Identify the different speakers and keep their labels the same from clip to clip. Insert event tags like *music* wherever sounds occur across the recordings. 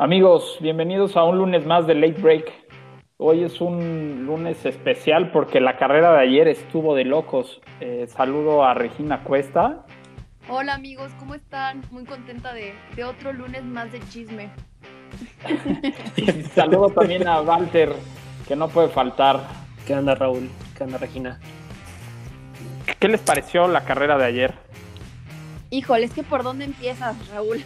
Speaker 1: Amigos, bienvenidos a un lunes más de Late Break. Hoy es un lunes especial porque la carrera de ayer estuvo de locos. Eh, saludo a Regina Cuesta.
Speaker 2: Hola amigos, ¿cómo están? Muy contenta de, de otro lunes más de chisme. *laughs*
Speaker 1: saludo también a Walter, que no puede faltar.
Speaker 3: ¿Qué onda Raúl? ¿Qué onda Regina?
Speaker 1: ¿Qué les pareció la carrera de ayer?
Speaker 2: Híjole, es que por dónde empiezas, Raúl.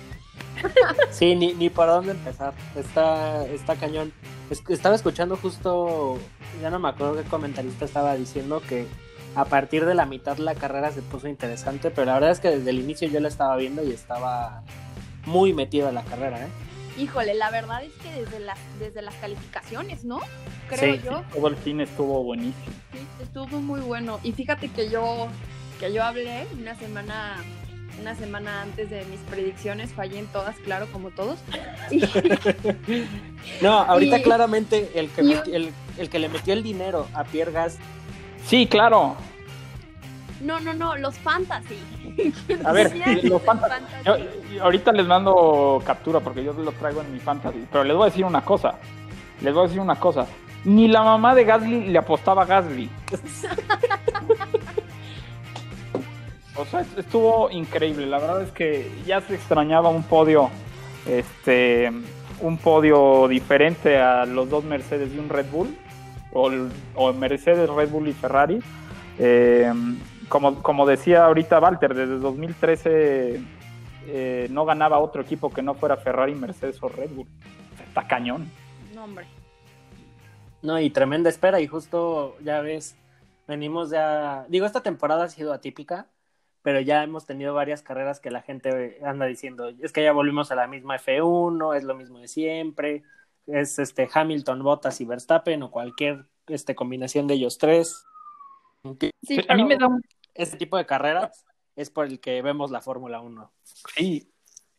Speaker 3: Sí, ni, ni para dónde empezar. Está, está cañón. estaba escuchando justo, ya no me acuerdo qué comentarista estaba diciendo que a partir de la mitad la carrera se puso interesante, pero la verdad es que desde el inicio yo la estaba viendo y estaba muy metido en la carrera, ¿eh?
Speaker 2: Híjole, la verdad es que desde las, desde las calificaciones, ¿no? Creo yo.
Speaker 1: Sí, todo el fin estuvo buenísimo.
Speaker 2: Sí, estuvo muy bueno. Y fíjate que yo, que yo hablé una semana una semana antes de mis predicciones, fallé en todas, claro, como todos. *laughs*
Speaker 3: no, ahorita claramente el que, el, que le metió el dinero a Pierre Gas.
Speaker 1: Sí, claro.
Speaker 2: No, no, no, los fantasy.
Speaker 1: A ver, *laughs* los fantasy. ahorita les mando captura porque yo los traigo en mi fantasy. Pero les voy a decir una cosa. Les voy a decir una cosa. Ni la mamá de Gasly le apostaba a Gasly. *laughs* O sea, estuvo increíble. La verdad es que ya se extrañaba un podio, este, un podio diferente a los dos Mercedes y un Red Bull, o, Mercedes, Red Bull y Ferrari. Eh, como, como decía ahorita Walter, desde 2013 eh, no ganaba otro equipo que no fuera Ferrari, Mercedes o Red Bull. Está cañón.
Speaker 2: No, hombre.
Speaker 3: No, y tremenda espera, y justo ya ves, venimos ya. Digo, esta temporada ha sido atípica pero ya hemos tenido varias carreras que la gente anda diciendo, es que ya volvimos a la misma F1, es lo mismo de siempre, es este Hamilton, Bottas y Verstappen o cualquier este, combinación de ellos tres.
Speaker 1: Sí, a mí me da un...
Speaker 3: Este tipo de carreras es por el que vemos la Fórmula 1.
Speaker 1: Sí.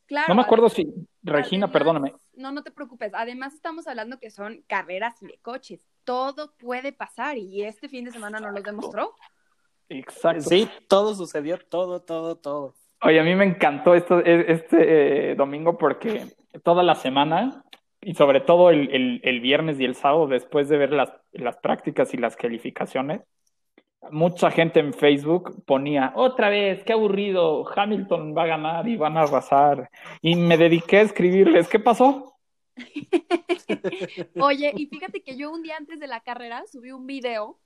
Speaker 1: Claro, no me acuerdo si, Regina, perdóname.
Speaker 2: No, no te preocupes. Además estamos hablando que son carreras de coches. Todo puede pasar y este fin de semana nos lo demostró.
Speaker 1: Exacto.
Speaker 3: Sí, todo sucedió, todo, todo, todo.
Speaker 1: Oye, a mí me encantó esto, e, este eh, domingo porque toda la semana y sobre todo el, el, viernes y el sábado, después de ver las, las prácticas y las calificaciones, mucha gente en Facebook ponía, otra vez, qué aburrido, Hamilton va a ganar y van a arrasar. Y me dediqué a escribirles, ¿qué pasó? *laughs*
Speaker 2: Oye, y fíjate que yo un día antes de la carrera subí un video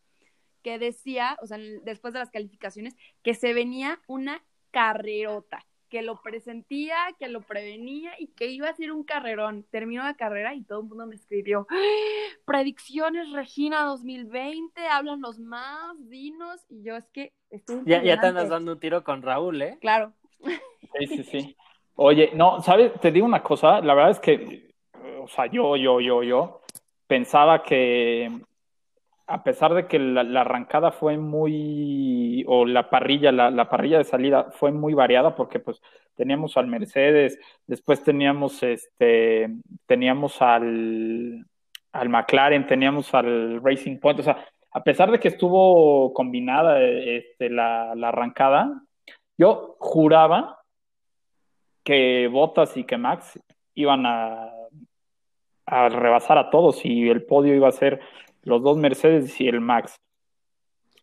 Speaker 2: que decía, o sea, después de las calificaciones, que se venía una carrerota, que lo presentía, que lo prevenía y que iba a ser un carrerón. Terminó la carrera y todo el mundo me escribió, ¡Ah! predicciones Regina 2020, háblanos más, dinos, y yo es que estoy...
Speaker 3: Ya, ya te andas dando un tiro con Raúl, ¿eh?
Speaker 2: Claro.
Speaker 1: Sí, sí, sí. *laughs* Oye, no, ¿sabes? Te digo una cosa, la verdad es que, o sea, yo, yo, yo, yo, pensaba que a pesar de que la, arrancada fue muy, o la parrilla, la, parrilla de salida fue muy variada, porque pues teníamos al Mercedes, después teníamos este, teníamos al, al McLaren, teníamos al Racing Point, o sea, a pesar de que estuvo combinada este, la, la arrancada, yo juraba que Bottas y que Max iban a, a rebasar a todos y el podio iba a ser los dos Mercedes y el Max.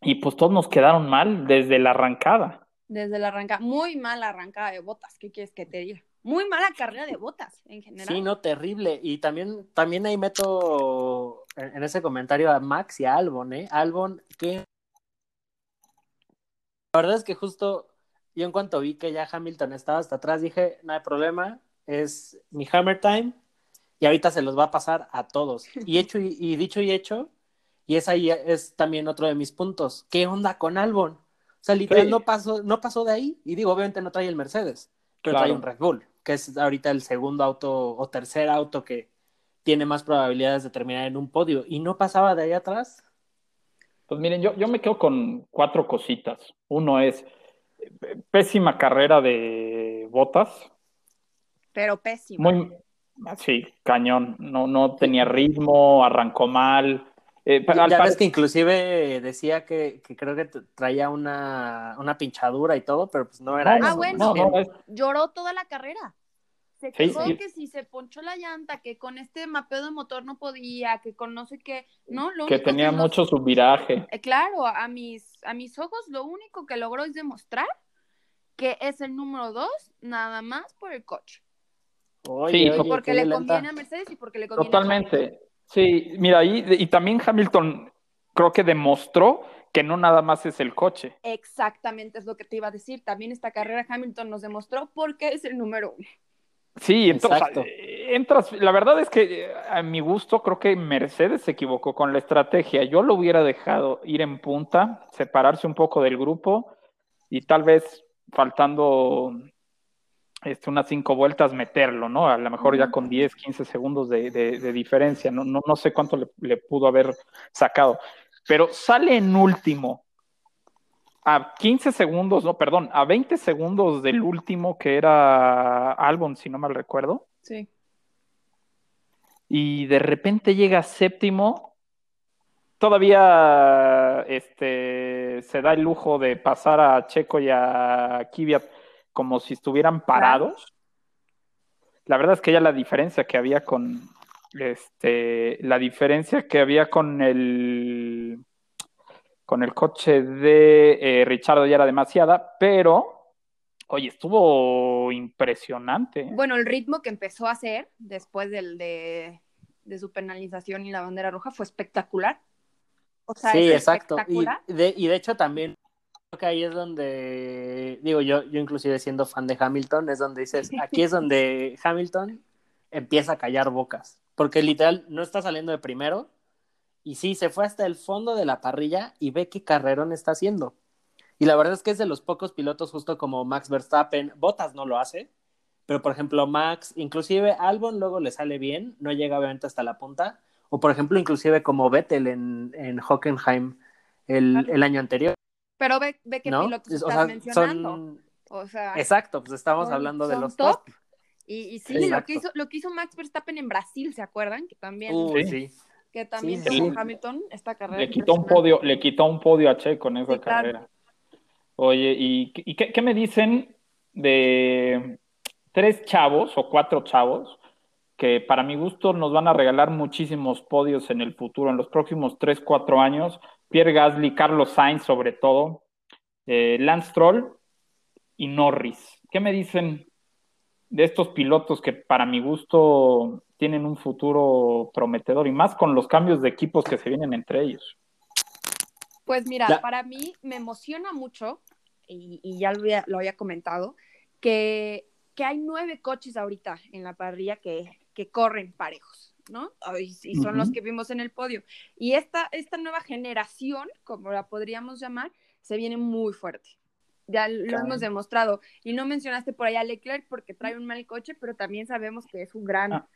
Speaker 1: Y pues todos nos quedaron mal desde la arrancada.
Speaker 2: Desde la arrancada, muy mala arrancada de botas, ¿qué quieres que te diga? Muy mala carrera de botas en general.
Speaker 3: Sí, no, terrible. Y también, también ahí meto en, ese comentario a Max y a Albon, ¿eh? Albon, que... La verdad es que justo yo en cuanto vi que ya Hamilton estaba hasta atrás, dije, no hay problema, es mi Hammer Time y ahorita se los va a pasar a todos. Y hecho y, dicho y hecho, y es ahí es también otro de mis puntos. ¿Qué onda con Albon? O sea, literal no pasó, no pasó de ahí. Y digo, obviamente no trae el Mercedes, pero trae un Red Bull, que es ahorita el segundo auto o tercer auto que tiene más probabilidades de terminar en un podio. Y no pasaba de ahí atrás.
Speaker 1: Pues miren, yo, yo me quedo con cuatro cositas. Uno es pésima carrera de botas.
Speaker 2: Pero pésima.
Speaker 1: Muy, Sí, cañón. No, no tenía ritmo, arrancó mal.
Speaker 3: Eh, ya ves que inclusive decía que, creo que traía una, una, pinchadura y todo, pero pues no era
Speaker 2: ah, bueno, lloró toda la carrera. Se
Speaker 1: Sí,
Speaker 2: quejó
Speaker 1: sí.
Speaker 2: que si se ponchó la llanta, que con este mapeo de motor no podía, que con no sé qué, ¿no? Lo
Speaker 1: que
Speaker 2: único
Speaker 1: tenía mucho subviraje.
Speaker 2: Eh, claro, a mis, a mis ojos lo único que logró es demostrar que es el número dos, nada más por el coche.
Speaker 3: Oye,
Speaker 1: Sí,
Speaker 3: oye,
Speaker 2: porque le conviene a Mercedes y porque le conviene a Hamilton.
Speaker 1: Totalmente. Sí, mira, ahí, y también Hamilton creo que demostró que no nada más es el coche.
Speaker 2: Exactamente es lo que te iba a decir. También esta carrera Hamilton nos demostró por qué es el número uno.
Speaker 1: Sí, entonces
Speaker 3: Exacto.
Speaker 1: eh, entras, la verdad es que eh, a mi gusto creo que Mercedes se equivocó con la estrategia. Yo lo hubiera dejado ir en punta, separarse un poco del grupo y tal vez faltando este, unas cinco vueltas meterlo, ¿no? A lo mejor ya con 10, 15 segundos de, de- de diferencia, no, no, no sé cuánto le, le pudo haber sacado, pero sale en último. A 15 segundos, no, perdón, a 20 segundos del último que era Albon, si no mal recuerdo,
Speaker 2: Sí.
Speaker 1: y de repente llega séptimo, todavía este, se da el lujo de pasar a Checo y a Kvyat como si estuvieran parados. La verdad es que ya la diferencia que había con este, la diferencia que había con el con el coche de eh, Richardo ya era demasiada, pero oye, estuvo impresionante. ¿eh?
Speaker 2: Bueno, el ritmo que empezó a hacer después del, de, de su penalización y la bandera roja fue espectacular. O sea,
Speaker 3: sí,
Speaker 2: es
Speaker 3: exacto. Y de, y de hecho también que ahí es donde, digo, yo, yo inclusive siendo fan de Hamilton, es donde dices, *laughs* aquí es donde Hamilton empieza a callar bocas, porque literal no está saliendo de primero, y sí, se fue hasta el fondo de la parrilla y ve qué carrerón está haciendo. Y la verdad es que es de los pocos pilotos, justo como Max Verstappen, Bottas no lo hace, pero por ejemplo Max, inclusive Albon luego le sale bien, no llega obviamente hasta la punta, o por ejemplo inclusive como Vettel en, en Hockenheim el, año anterior,
Speaker 2: Pero ve, ve qué
Speaker 3: ¿no?
Speaker 2: pilotos
Speaker 3: O
Speaker 2: estás
Speaker 3: sea,
Speaker 2: mencionando.
Speaker 3: son...
Speaker 2: O sea,
Speaker 3: Exacto, pues estamos
Speaker 2: son-
Speaker 3: hablando de los
Speaker 2: top.
Speaker 3: top.
Speaker 2: Y, y sí, lo, que hizo, lo que hizo Max Verstappen en Brasil, ¿se acuerdan? Que también,
Speaker 3: Uy,
Speaker 1: Sí.
Speaker 3: sí.
Speaker 2: que también
Speaker 3: sí,
Speaker 1: sí.
Speaker 2: Hamilton esta carrera.
Speaker 1: Le quitó un podio, le quitó un podio a Checo en esa
Speaker 2: Sí, claro.
Speaker 1: carrera. Oye, ¿y, y qué, qué me dicen de tres chavos o cuatro chavos que para mi gusto nos van a regalar muchísimos podios en el futuro, en los próximos tres, cuatro años? Pierre Gasly, Carlos Sainz sobre todo, eh, Lance Stroll y Norris. ¿Qué me dicen de estos pilotos que para mi gusto tienen un futuro prometedor y más con los cambios de equipos que se vienen entre ellos?
Speaker 2: Pues mira,
Speaker 3: La-
Speaker 2: para mí me emociona mucho, y, y ya lo había, lo había comentado, que, que hay nueve coches ahorita en la parrilla que, que corren parejos, ¿no? Y, y son los que vimos en el podio. Y esta, esta nueva generación, como la podríamos llamar, se viene muy fuerte. Ya lo
Speaker 1: Claro.
Speaker 2: hemos demostrado. Y no mencionaste por allá a Leclerc porque trae un mal coche, pero también sabemos que es un gran,
Speaker 1: Ah,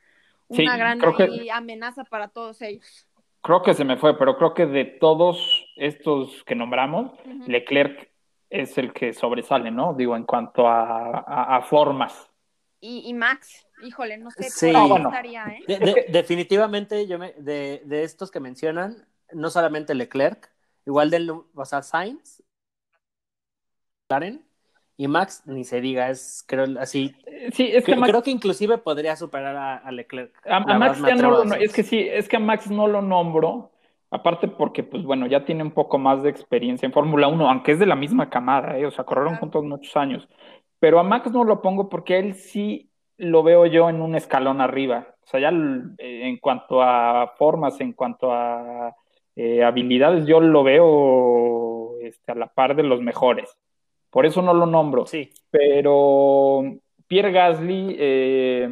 Speaker 1: sí,
Speaker 2: una gran
Speaker 1: que-
Speaker 2: amenaza para todos ellos.
Speaker 1: Creo que se me fue, pero creo que de todos estos que nombramos. Leclerc es el que sobresale, ¿no? Digo, en cuanto a, a- a formas.
Speaker 2: Y, y Max, híjole, no sé,
Speaker 3: Sí.
Speaker 2: por ahí
Speaker 1: Ah, bueno.
Speaker 2: estaría, ¿eh?
Speaker 3: De- de- definitivamente, yo me, de, de estos que mencionan, no solamente Leclerc, igual del, o sea, Sainz, McLaren y Max, ni se diga, es creo así.
Speaker 1: Eh, Sí, es que
Speaker 3: Creo,
Speaker 1: Max,
Speaker 3: creo que inclusive podría superar a, a Leclerc.
Speaker 1: a, Max ya no lo, es que sí, es que a Max no lo nombro, aparte porque, pues bueno, ya tiene un poco más de experiencia en Fórmula 1, aunque es de la misma camada, ¿eh? O sea, corrieron juntos muchos años. Pero a Max no lo pongo porque él sí lo veo yo en un escalón arriba. O sea, ya eh, en cuanto a formas, en cuanto a eh, habilidades, yo lo veo este, a la par de los mejores. Por eso no lo nombro.
Speaker 3: Sí,
Speaker 1: Pero Pierre Gasly, eh,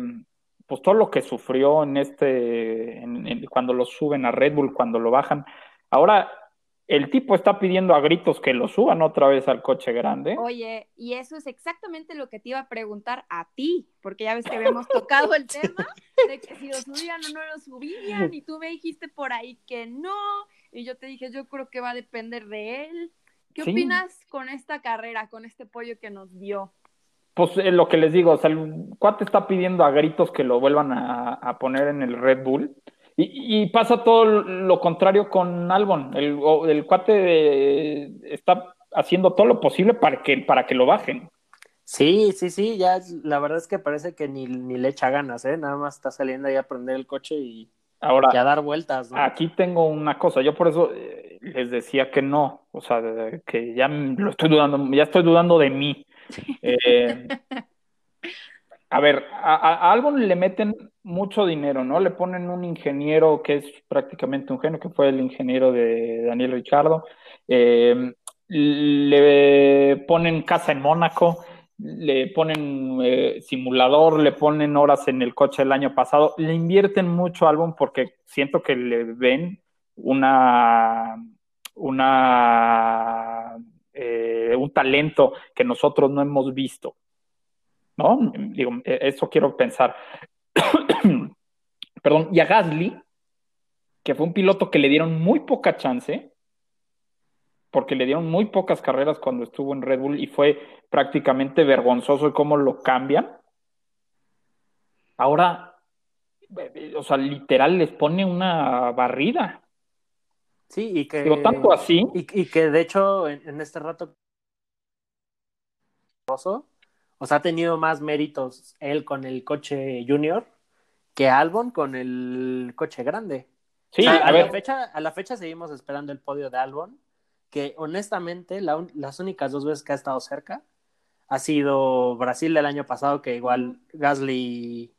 Speaker 1: pues todo lo que sufrió en este, en- en- cuando lo suben a Red Bull, cuando lo bajan. Ahora, el tipo está pidiendo a gritos que lo suban otra vez al coche grande.
Speaker 2: Oye, y eso es exactamente lo que te iba a preguntar a ti, porque ya ves que habíamos *laughs* tocado el tema de que si lo subían o no lo subían, y tú me dijiste por ahí que no, y yo te dije, yo creo que va a depender de él. ¿Qué
Speaker 1: Sí.
Speaker 2: opinas con esta carrera, con este pollo que nos dio?
Speaker 1: Pues es lo que les digo, o sea, el cuate está pidiendo a gritos que lo vuelvan a, a poner en el Red Bull. Y, y pasa todo lo contrario con Albon. El, el cuate eh, está haciendo todo lo posible para que, para que lo bajen.
Speaker 3: Sí, sí, sí, ya la verdad es que parece que ni, ni le echa ganas, ¿eh? Nada más está saliendo ahí a prender el coche y,
Speaker 1: Ahora,
Speaker 3: y a dar vueltas, ¿no?
Speaker 1: aquí tengo una cosa, yo por eso eh, les decía que no, o sea, que ya lo estoy dudando, ya estoy dudando de mí. *laughs* Eh, a ver, a, Albon le meten mucho dinero, ¿no? Le ponen un ingeniero que es prácticamente un genio, que fue el ingeniero de Daniel Ricciardo. Eh, le ponen casa en Mónaco, le ponen eh, simulador, le ponen horas en el coche el año pasado. Le invierten mucho a Albon porque siento que le ven una, una, eh, un talento que nosotros no hemos visto. ¿No? Digo, eh, eso quiero pensar. *coughs* Perdón, y a Gasly, que fue un piloto que le dieron muy poca chance, porque le dieron muy pocas carreras cuando estuvo en Red Bull y fue prácticamente vergonzoso cómo lo cambian. Ahora, eh, o sea, literal les pone una barrida.
Speaker 3: Sí, y que.
Speaker 1: Digo, tanto así.
Speaker 3: Y, y que de hecho, en, en este rato. O sea, ha tenido más méritos él con el coche junior que Albon con el coche grande.
Speaker 1: Sí,
Speaker 3: O sea,
Speaker 1: a
Speaker 3: a,
Speaker 1: ver,
Speaker 3: la fecha, a la fecha seguimos esperando el podio de Albon, que honestamente la un- las únicas dos veces que ha estado cerca ha sido Brasil del año pasado, que igual Gasly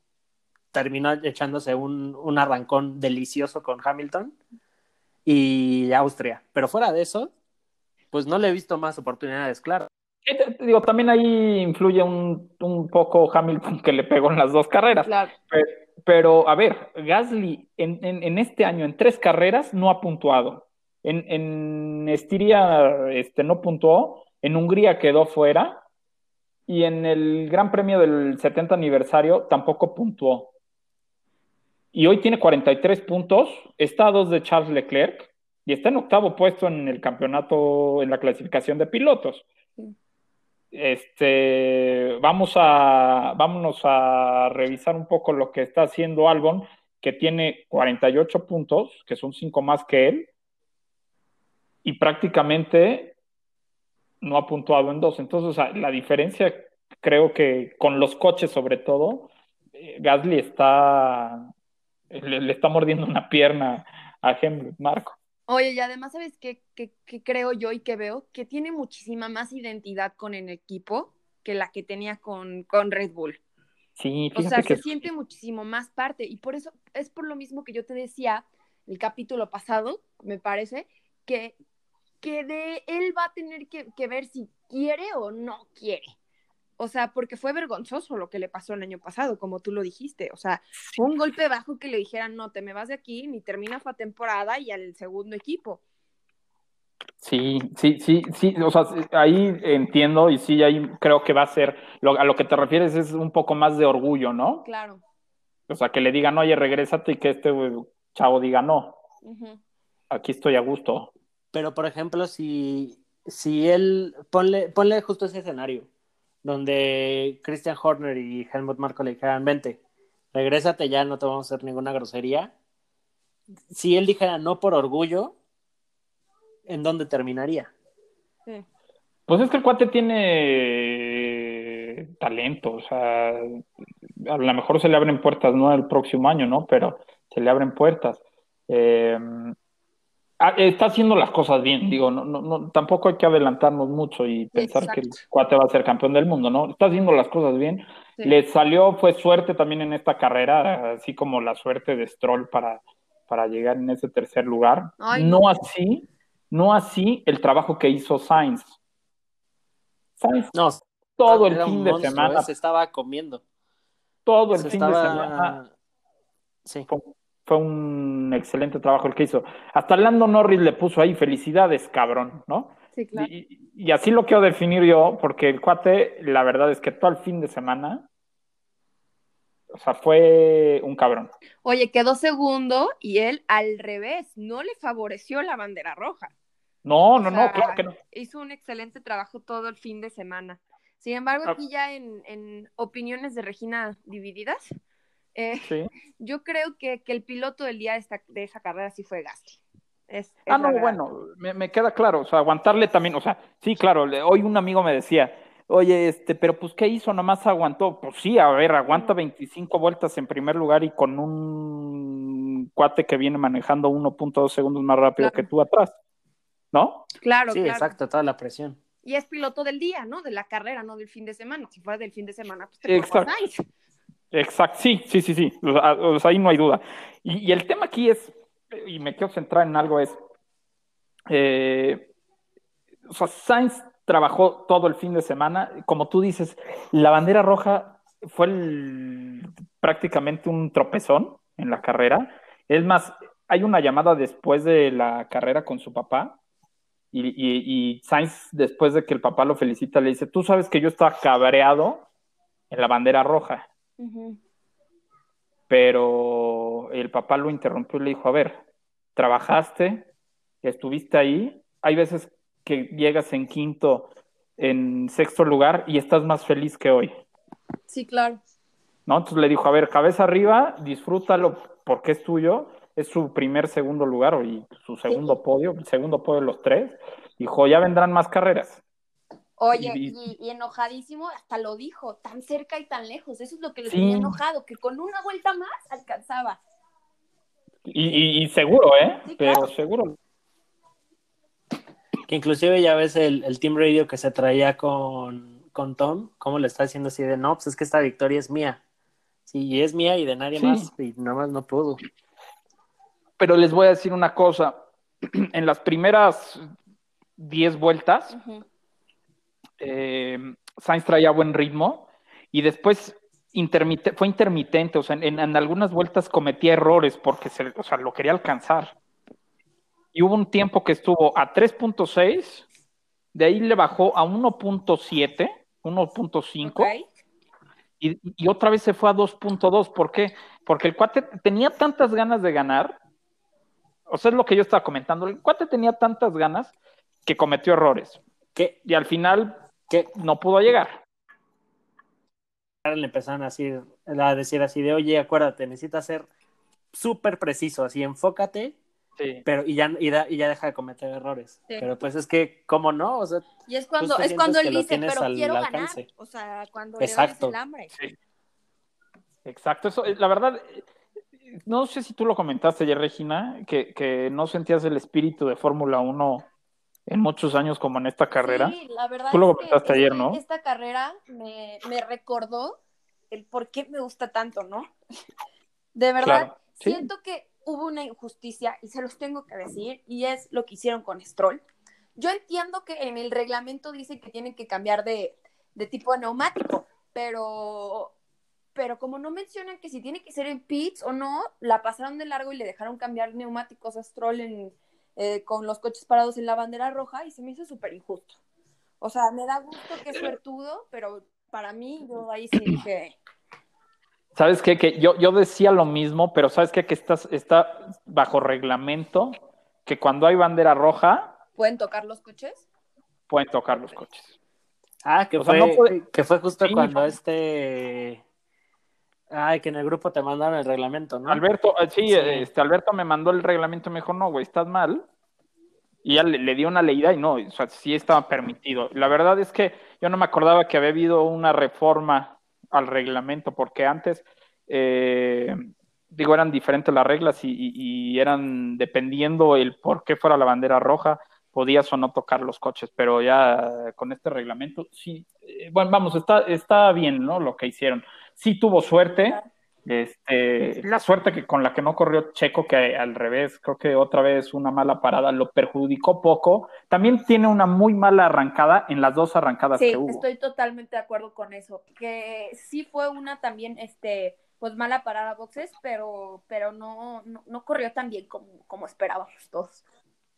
Speaker 3: terminó echándose un, un arrancón delicioso con Hamilton, y Austria. Pero fuera de eso, pues no le he visto más oportunidades, claro.
Speaker 1: Eh, digo, también ahí influye un, un poco Hamilton que le pegó en las dos carreras.
Speaker 2: Claro.
Speaker 1: Pero, pero, a ver, Gasly en, en, en este año, en tres carreras, no ha puntuado. En, en Estiria este, no puntuó, en Hungría quedó fuera y en el Gran Premio del 70 aniversario tampoco puntuó. Y hoy tiene 43 puntos, está a dos de Charles Leclerc y está en octavo puesto en el campeonato, en la clasificación de pilotos. Este, vamos a, vámonos a revisar un poco lo que está haciendo Albon, que tiene 48 puntos, que son cinco más que él, y prácticamente no ha puntuado en dos. Entonces, la diferencia, creo que con los coches sobre todo, eh, Gasly está, le, está mordiendo una pierna a Helmut Marco.
Speaker 2: Oye, y además, ¿sabes qué, qué, qué creo yo y que veo? Que tiene muchísima más identidad con el equipo que la que tenía con, con Red Bull.
Speaker 1: Sí,
Speaker 2: O sea,
Speaker 1: que
Speaker 2: se siente muchísimo más parte. Y por eso, es por lo mismo que yo te decía el capítulo pasado, me parece, que, que de él va a tener que, que ver si quiere o no quiere. O sea, porque fue vergonzoso lo que le pasó el año pasado, como tú lo dijiste. O sea, fue un golpe bajo que le dijeran, no, te me vas de aquí, ni terminas la temporada y al segundo equipo.
Speaker 1: Sí, sí, sí, sí, o sea, ahí entiendo y sí, ahí creo que va a ser, lo, a lo que te refieres es un poco más de orgullo, ¿no?
Speaker 2: Claro.
Speaker 1: O sea, que le digan, oye, regrésate y que este chavo diga, no, aquí estoy a gusto.
Speaker 3: Pero, por ejemplo, si, si él, ponle, ponle justo ese escenario, donde Christian Horner y Helmut Marko le dijeran, vente, regrésate ya, no te vamos a hacer ninguna grosería. Si él dijera no por orgullo, ¿en dónde terminaría?
Speaker 2: Sí.
Speaker 1: Pues es que el cuate tiene talento, o sea, a lo mejor se le abren puertas, no el próximo año, ¿no? Pero se le abren puertas. Eh, está haciendo las cosas bien, digo, no, no, no, tampoco hay que adelantarnos mucho y pensar que el cuate va a ser campeón del mundo, ¿no? Está haciendo las cosas bien.
Speaker 2: Sí.
Speaker 1: Le salió, fue suerte también en esta carrera, así como la suerte de Stroll para, para llegar en ese tercer lugar.
Speaker 2: Ay,
Speaker 1: no
Speaker 2: no.
Speaker 1: así, no así el trabajo que hizo Sainz. Sainz
Speaker 3: No,
Speaker 1: todo el fin de
Speaker 3: monstruo,
Speaker 1: semana,
Speaker 3: se estaba comiendo.
Speaker 1: todo el
Speaker 3: Se
Speaker 1: fin de semana
Speaker 3: Sí.
Speaker 1: Fue un excelente trabajo el que hizo. Hasta Lando Norris le puso ahí felicidades, cabrón, ¿no?
Speaker 2: Sí, claro.
Speaker 1: Y, y así lo quiero definir yo, porque el cuate, la verdad es que todo el fin de semana, o sea, fue un cabrón.
Speaker 2: Oye, quedó segundo y él al revés, no le favoreció la bandera roja.
Speaker 1: No,
Speaker 2: O
Speaker 1: no,
Speaker 2: sea,
Speaker 1: no, claro que no.
Speaker 2: Hizo un excelente trabajo todo el fin de semana. Sin embargo,
Speaker 1: Ah.
Speaker 2: aquí ya en, en opiniones de Regina divididas, eh,
Speaker 1: Sí. *laughs*
Speaker 2: yo creo que, que el piloto del día de, esta- de esa carrera sí fue Gasly. Es, es
Speaker 1: Ah, no,
Speaker 2: verdad.
Speaker 1: bueno, me, me queda claro, o sea, aguantarle también, o sea, sí, claro, le- hoy un amigo me decía, Oye, este, pero pues, ¿qué hizo? Nomás aguantó. Pues sí, a ver, aguanta 25 vueltas en primer lugar y con un cuate que viene manejando 1.2 segundos más rápido
Speaker 2: Claro.
Speaker 1: que tú atrás. ¿No?
Speaker 2: Claro,
Speaker 3: Sí,
Speaker 2: claro.
Speaker 3: exacto, toda la presión.
Speaker 2: Y es piloto del día, ¿no? De la carrera, no del fin de semana. Si fuera del fin de semana, pues te
Speaker 1: Exacto. Exacto, sí, sí, sí, sí. Ahí no hay duda. Y, el tema aquí es, y me quiero centrar en algo, es, eh, o sea, Sainz trabajó todo el fin de semana. Como tú dices, la bandera roja fue prácticamente un tropezón en la carrera. Es más, hay una llamada después de la carrera con su papá. Y, y, y Sainz, después de que el papá lo felicita, le dice, tú sabes que yo estaba cabreado en la bandera roja Pero el papá lo interrumpió y le dijo, a ver, trabajaste, estuviste ahí, hay veces que llegas en quinto, en sexto lugar y estás más feliz que hoy,
Speaker 2: Sí, claro.
Speaker 1: ¿no? Entonces le dijo, a ver, cabeza arriba, disfrútalo porque es tuyo, es su primer, segundo lugar y su segundo podio, el segundo podio de los tres, dijo, ya vendrán más carreras.
Speaker 2: Oye,
Speaker 1: Y-
Speaker 2: y, y enojadísimo, hasta lo dijo, tan cerca y tan lejos. Eso es lo que le
Speaker 1: Sí.
Speaker 2: tenía enojado, que con una vuelta más alcanzaba.
Speaker 1: Y, y- y seguro, ¿eh?
Speaker 2: Sí,
Speaker 1: Pero
Speaker 2: claro.
Speaker 1: seguro.
Speaker 3: Que inclusive ya ves el, el team radio que se traía con, con Tom, cómo le está diciendo así de, no, pues es que esta victoria es mía. Sí, y es mía y de nadie
Speaker 1: Sí.
Speaker 3: más, y nada más no pudo.
Speaker 1: Pero les voy a decir una cosa, *clears throat* en las primeras 10 vueltas. Eh, Sainz traía buen ritmo y después intermite- fue intermitente, o sea, en, en algunas vueltas cometía errores porque se, o sea, lo quería alcanzar. Y hubo un tiempo que estuvo a 3.6, de ahí le bajó a 1.7, 1.5
Speaker 2: Ok.
Speaker 1: y, y otra vez se fue a 2.2. ¿Por qué? Porque el cuate tenía tantas ganas de ganar, o sea, es lo que yo estaba comentando, el cuate tenía tantas ganas que cometió errores y al final
Speaker 3: que
Speaker 1: no pudo llegar.
Speaker 3: le empezaron a decir, a decir así de, oye, acuérdate, necesitas ser súper preciso, así enfócate,
Speaker 1: Sí.
Speaker 3: pero y ya, y, da- y ya deja de cometer errores.
Speaker 2: Sí.
Speaker 3: Pero pues es que, ¿cómo no? O sea,
Speaker 2: Y es cuando,
Speaker 3: Justo
Speaker 2: es cuando él dice, pero
Speaker 3: al
Speaker 2: quiero
Speaker 3: alcance.
Speaker 2: ganar. O sea, cuando
Speaker 3: Exacto.
Speaker 2: le el hambre.
Speaker 1: Sí. Exacto, eso, eh, la verdad, eh, no sé si tú lo comentaste ayer, Regina, que, que no sentías el espíritu de Fórmula 1 en muchos años como en esta carrera.
Speaker 2: Sí, la verdad
Speaker 1: Tú lo
Speaker 2: es que
Speaker 1: comentaste ayer, ¿no?
Speaker 2: Esta carrera me, me recordó el por qué me gusta tanto, ¿no? De verdad,
Speaker 1: Claro, sí.
Speaker 2: siento que hubo una injusticia y se los tengo que decir y es lo que hicieron con Stroll. Yo entiendo que en el reglamento dice que tienen que cambiar de, de tipo de neumático, pero, pero como no mencionan que si tiene que ser en pits o no, la pasaron de largo y le dejaron cambiar neumáticos a Stroll en, eh, con los coches parados en la bandera roja y se me hizo súper injusto. O sea, me da gusto que es suertudo, pero para mí, yo ahí sí dije,
Speaker 1: ¿Sabes qué? Que yo, yo decía lo mismo, pero ¿sabes qué? Que estás, está bajo reglamento que cuando hay bandera roja
Speaker 2: ¿pueden tocar los coches?
Speaker 1: pueden tocar los coches.
Speaker 3: ah, que
Speaker 1: O sea,
Speaker 3: fue,
Speaker 1: no puede-
Speaker 3: que fue justo
Speaker 1: Sí,
Speaker 3: cuando
Speaker 1: no.
Speaker 3: este... Ay, que en el grupo te mandaron el reglamento, ¿no?
Speaker 1: Alberto, eh, sí,
Speaker 3: Sí.
Speaker 1: Este, Alberto me mandó el reglamento y me dijo, no, güey, estás mal. Y ya le, le dio una leída y no, o sea, sí estaba permitido. La verdad es que yo no me acordaba que había habido una reforma al reglamento, porque antes, eh, digo, eran diferentes las reglas y, y- y eran dependiendo el por qué fuera la bandera roja, podías o no tocar los coches, pero ya con este reglamento, sí, eh, bueno, vamos, está, está bien, ¿no? Lo que hicieron. Sí tuvo suerte, este, la suerte que con la que no corrió Checo, que al revés, creo que otra vez una mala parada lo perjudicó poco. También tiene una muy mala arrancada en las dos arrancadas
Speaker 2: Sí,
Speaker 1: que hubo.
Speaker 2: estoy totalmente de acuerdo con eso. Que sí fue una también, este, pues mala parada boxes, pero, pero no, no, no corrió tan bien como, como esperábamos todos.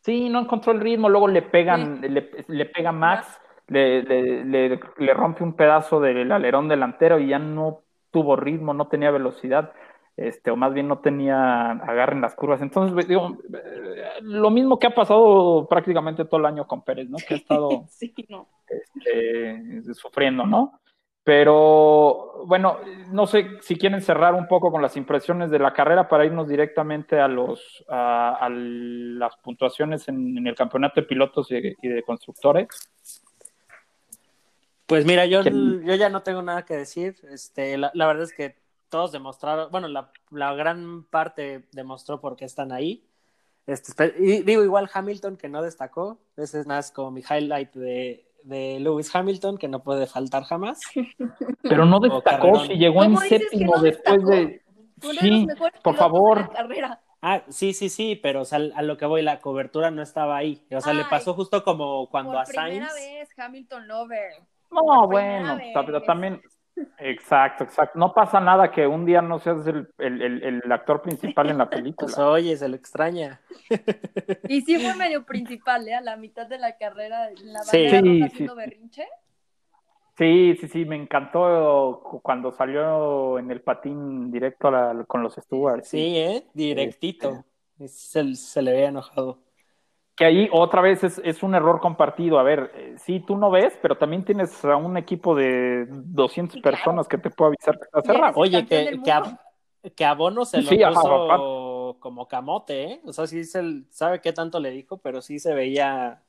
Speaker 1: Sí, no encontró el ritmo, luego le pegan, le, le pega Max, le, le, le- le rompe un pedazo del alerón delantero y ya no tuvo ritmo, no tenía velocidad, este, o más bien no tenía agarre en las curvas. Entonces, digo, lo mismo que ha pasado prácticamente todo el año con Pérez, ¿no? Que ha estado *laughs*
Speaker 2: sí, no.
Speaker 1: este, sufriendo, ¿no? Pero bueno, no sé si quieren cerrar un poco con las impresiones de la carrera para irnos directamente a los a, a las puntuaciones en, en el campeonato de pilotos y, y de constructores.
Speaker 3: Pues mira, yo, yo ya no tengo nada que decir. Este, la, la verdad es que todos demostraron, bueno, la, la gran parte demostró por qué están ahí. Este, y digo, igual Hamilton que no destacó. Ese es más como mi highlight de, de Lewis Hamilton, que no puede faltar jamás. *laughs*
Speaker 1: Pero no destacó si llegó en
Speaker 2: ¿Cómo dices que
Speaker 1: séptimo
Speaker 2: no
Speaker 1: después
Speaker 2: destacó?
Speaker 1: de. Sí, por favor.
Speaker 3: Ah, sí, sí, sí, pero o sea, a lo que voy, la cobertura no estaba ahí. O sea, le
Speaker 2: Ay,
Speaker 3: pasó justo como cuando
Speaker 2: Por
Speaker 3: a
Speaker 2: primera
Speaker 3: Sainz.
Speaker 2: vez, Hamilton Lover.
Speaker 1: No, bueno, pero también. Exacto, exacto. No pasa nada que un día no seas el, el, el- el actor principal en la *laughs* película.
Speaker 3: Pues oye, se lo extraña. *laughs*
Speaker 2: Y sí fue medio *laughs* principal, ¿eh? A la mitad de la carrera, en la
Speaker 3: Sí.
Speaker 1: Sí,
Speaker 2: haciendo
Speaker 1: sí.
Speaker 2: berrinche.
Speaker 1: Sí, sí, sí, me encantó cu- cuando salió en el patín directo a la- con los Stewards.
Speaker 3: Sí, ¿eh? Directito. Se, se le veía enojado.
Speaker 1: Que ahí otra vez es, es un error compartido. A ver, eh, sí, tú no ves, pero también tienes a un equipo de 200
Speaker 2: Sí, claro.
Speaker 1: personas que te puede avisar que está
Speaker 3: Oye, que, que, a,
Speaker 2: mundo.
Speaker 3: que a Bono se lo
Speaker 1: Sí, ajá,
Speaker 3: como camote, ¿eh? O sea, sí se, sabe qué tanto le dijo, pero sí se veía.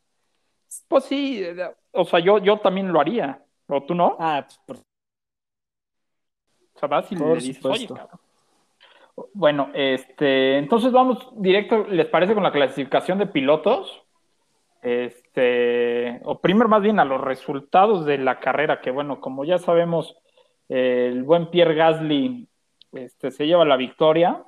Speaker 1: Pues sí, eh, o sea, yo, yo también lo haría. ¿O tú no?
Speaker 3: Ah, pues, por-
Speaker 1: O sea, vas y
Speaker 3: Por
Speaker 1: le dices,
Speaker 3: supuesto.
Speaker 1: oye, cabrón. Bueno, este, entonces vamos directo, ¿les parece con la clasificación de pilotos? Este, o primero más bien a los resultados de la carrera, que bueno, como ya sabemos, el buen Pierre Gasly este, se lleva la victoria.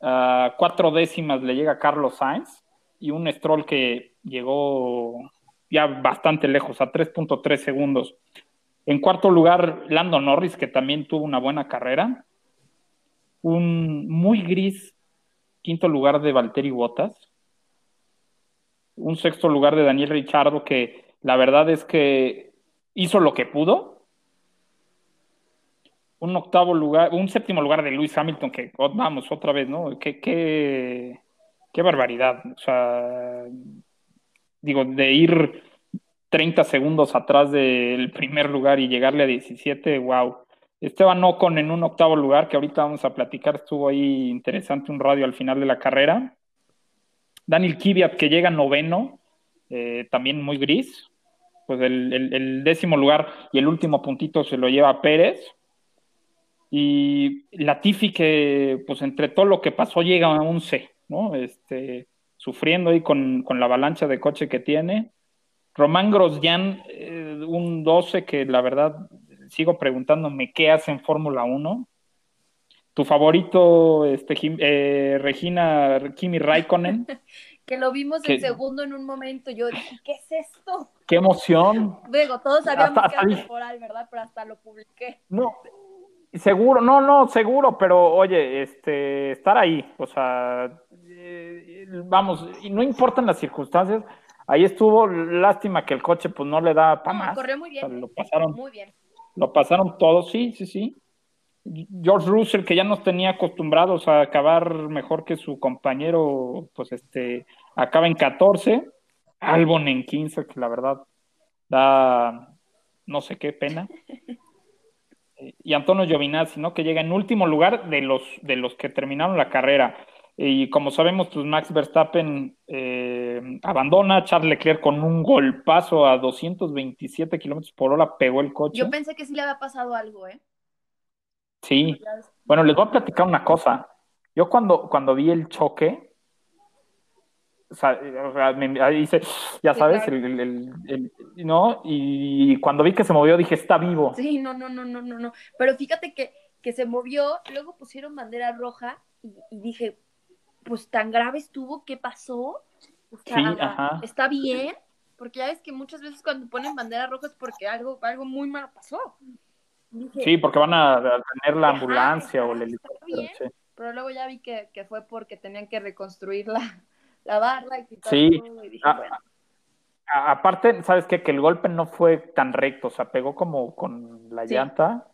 Speaker 1: A cuatro décimas le llega Carlos Sainz y un Stroll que llegó ya bastante lejos, a 3.3 segundos. En cuarto lugar, Lando Norris, que también tuvo una buena carrera. Un muy gris quinto lugar de Valtteri Bottas. Un sexto lugar de Daniel Ricciardo, que la verdad es que hizo lo que pudo. Un octavo lugar, un séptimo lugar de Lewis Hamilton, que oh, vamos otra vez, ¿no? Qué, qué, qué barbaridad. O sea, digo, de ir 30 segundos atrás del primer lugar y llegarle a 17, wow. Esteban Ocon en un octavo lugar, que ahorita vamos a platicar, estuvo ahí interesante un radio al final de la carrera. Daniel Kvyat que llega noveno, eh, también muy gris. Pues el, décimo lugar y el último puntito se lo lleva Pérez. Y Latifi que, pues entre todo lo que pasó, llega a un C, ¿no? Este, sufriendo ahí con, con la avalancha de coche que tiene. Román Grosjean, eh, un 12 que la verdad sigo preguntándome qué hace en Fórmula 1. Tu favorito, este, eh, Regina Kimi Raikkonen. *laughs*
Speaker 2: que lo vimos que, en segundo en un momento. Yo dije, ¿qué es esto?
Speaker 1: ¡Qué emoción!
Speaker 2: Luego, todos sabíamos hasta, que era temporal, ¿verdad? Pero hasta lo publiqué.
Speaker 1: No, seguro, no, no, seguro, pero oye, este, estar ahí, o sea, eh, vamos, y no importan las circunstancias, ahí estuvo, lástima que el coche pues no le da para
Speaker 2: no,
Speaker 1: más.
Speaker 2: Corrió muy bien.
Speaker 1: O sea, lo pasaron,
Speaker 2: muy bien.
Speaker 1: Lo pasaron todos, sí, sí, sí. George Russell, que ya nos tenía acostumbrados a acabar mejor que su compañero, pues este, acaba en 14, Albon en 15, que la verdad da no sé qué pena. *laughs* Y Antonio Giovinazzi, ¿no? Que llega en último lugar de los, de los que terminaron la carrera. Y como sabemos, pues Max Verstappen eh, abandona, Charles Leclerc con un golpazo a 227 kilómetros por hora pegó el coche.
Speaker 2: Yo pensé que sí le había pasado algo, ¿eh?
Speaker 1: Sí. Bueno, les voy a platicar una cosa. Yo cuando, cuando vi el choque, o sea, hice, ya sabes, el, el, el, el, ¿no? Y cuando vi que se movió dije, está vivo.
Speaker 2: Sí, no, no, no, no, no, no. Pero fíjate que, que se movió, luego pusieron bandera roja y, y dije, pues tan grave estuvo, ¿qué pasó? O sea,
Speaker 1: sí, ajá.
Speaker 2: ¿está bien? Porque ya ves que muchas veces cuando ponen bandera roja es porque algo, algo muy malo pasó.
Speaker 1: Dije, sí, porque van a, a tener la ambulancia
Speaker 2: ajá,
Speaker 1: o el helicóptero. Sí.
Speaker 2: Pero luego ya vi que, que, fue porque tenían que reconstruir la, la barra y quitar
Speaker 1: sí.
Speaker 2: todo. Y dije,
Speaker 1: a,
Speaker 2: bueno.
Speaker 1: aparte, ¿sabes qué? Que el golpe no fue tan recto, o sea, pegó como con la sí. llanta.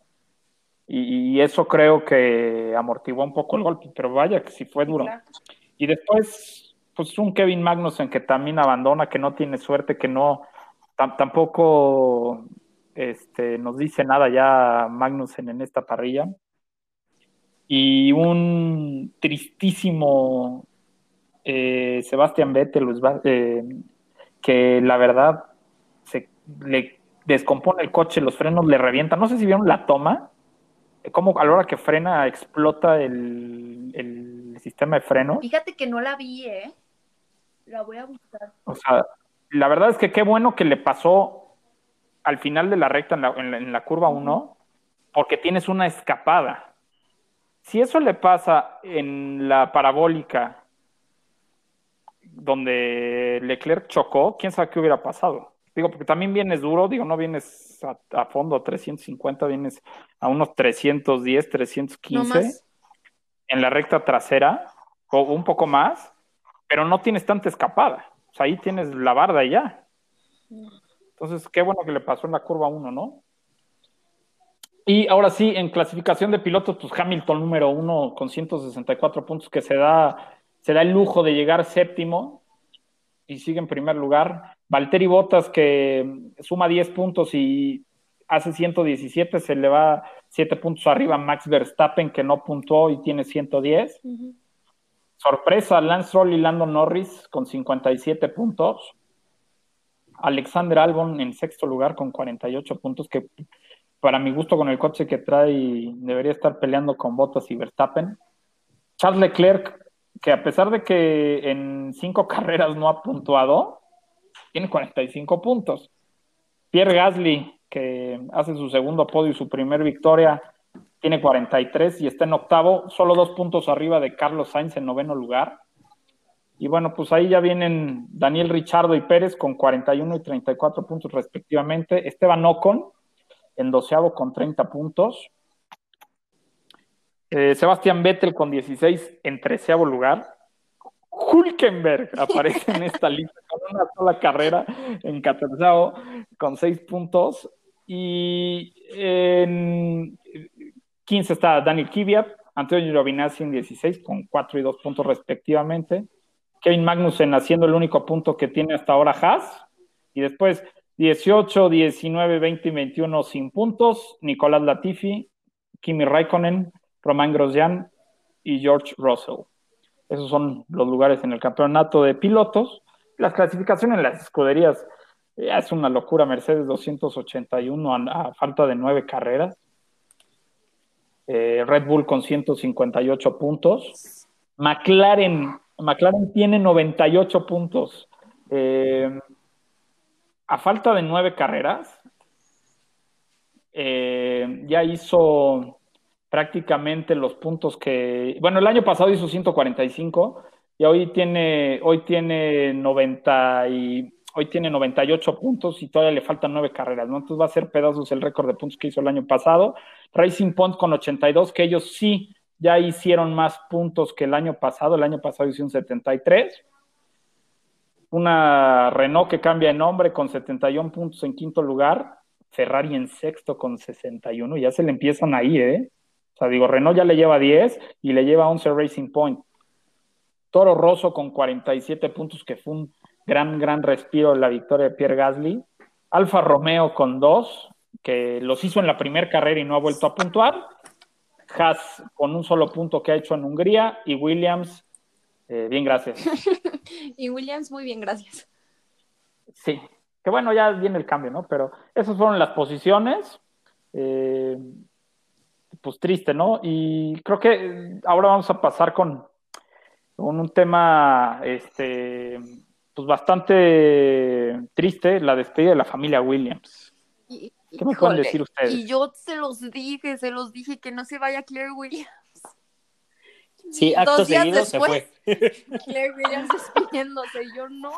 Speaker 1: Y, y, eso creo que amortiguó un poco el golpe, pero vaya que sí fue duro.
Speaker 2: Claro.
Speaker 1: Y después, pues un Kevin Magnussen que también abandona, que no tiene suerte, que no, tampoco este, nos dice nada ya Magnussen en esta parrilla. Y un tristísimo eh, Sebastián Vettel, eh, que la verdad se, le descompone el coche, los frenos le revientan. No sé si vieron la toma, cómo a la hora que frena explota el, el sistema de freno.
Speaker 2: Fíjate que no la vi, ¿eh? La voy a buscar.
Speaker 1: O sea, la verdad es que qué bueno que le pasó al final de la recta en la, en la, en la curva 1, porque tienes una escapada. Si eso le pasa en la parabólica donde Leclerc chocó, quién sabe qué hubiera pasado. Digo, porque también vienes duro, digo, no vienes a, a fondo a 350, vienes a unos 310, 315
Speaker 2: No
Speaker 1: en la recta trasera, o un poco más, pero no tienes tanta escapada. O sea, ahí tienes la barda y ya. Entonces, qué bueno que le pasó en la curva 1, ¿no? Y ahora sí, en clasificación de pilotos, pues Hamilton número uno con 164 puntos, que se da, se da el lujo de llegar séptimo y sigue en primer lugar. Valtteri Bottas, que suma 10 puntos y hace 117, se le va 7 puntos arriba a Max Verstappen, que no puntuó y tiene 110.
Speaker 2: Ujú.
Speaker 1: Sorpresa, Lance Stroll y Lando Norris con 57 puntos. Alexander Albon en sexto lugar con 48 puntos, que para mi gusto con el coche que trae debería estar peleando con Bottas y Verstappen. Charles Leclerc, que a pesar de que en cinco *laughs* carreras no ha puntuado, tiene 45 puntos. Pierre Gasly, que hace su segundo podio y su primer victoria, tiene 43 y está en octavo, solo dos puntos arriba de Carlos Sainz en noveno lugar. Y bueno, pues ahí ya vienen Daniel Richardo y Pérez con 41 y 34 puntos respectivamente. Esteban Ocon en doceavo con 30 puntos. Eh, Sebastián Vettel con 16 en treceavo lugar. Hulkenberg aparece en esta lista con una sola carrera en catorceavo con 6 puntos. Y en 15 está Daniel Kvyat, Antonio Giovinazzi en 16 con 4 y 2 puntos respectivamente. Kevin Magnussen haciendo el único punto que tiene hasta ahora Haas. Y después 18, 19, 20 y 21 sin puntos. Nicolás Latifi, Kimi Raikkonen, Romain Grosjean y George Russell. Esos son los lugares en el campeonato de pilotos. Las clasificaciones en las escuderías ya es una locura. Mercedes 281 a, a falta de nueve carreras. Eh, Red Bull con 158 puntos. McLaren, McLaren tiene 98 puntos. Eh, a falta de nueve carreras, eh, ya hizo prácticamente los puntos que, bueno, el año pasado hizo 145 y hoy tiene, hoy tiene 90 y hoy tiene 98 puntos y todavía le faltan nueve carreras, ¿no? Entonces va a ser pedazos el récord de puntos que hizo el año pasado. Racing Point con 82, que ellos sí ya hicieron más puntos que el año pasado. El año pasado hicieron 73. Una Renault que cambia de nombre con 71 puntos en quinto lugar. Ferrari en sexto con 61. Ya se le empiezan ahí, ¿eh? O sea, digo, Renault ya le lleva 10 y le lleva 11 Racing Point. Toro Rosso con 47 puntos, que fue un gran, gran respiro la victoria de Pierre Gasly. Alfa Romeo con 2, que los hizo en la primera carrera y no ha vuelto a puntuar. Haas con un solo punto que ha hecho en Hungría y Williams, eh, bien, gracias. *laughs*
Speaker 2: y Williams, muy bien, gracias.
Speaker 1: Sí, que bueno, ya viene el cambio, ¿no? Pero esas fueron las posiciones. Eh, pues triste, ¿no? Y creo que ahora vamos a pasar con, con un tema, este, pues bastante triste, la despedida de la familia Williams.
Speaker 2: Y,
Speaker 1: ¿Qué me pueden decir ustedes?
Speaker 2: Y yo se los dije, se los dije que no se vaya Claire Williams.
Speaker 3: Sí, acto seguido se fue.
Speaker 2: Claire Williams despidiéndose, yo no.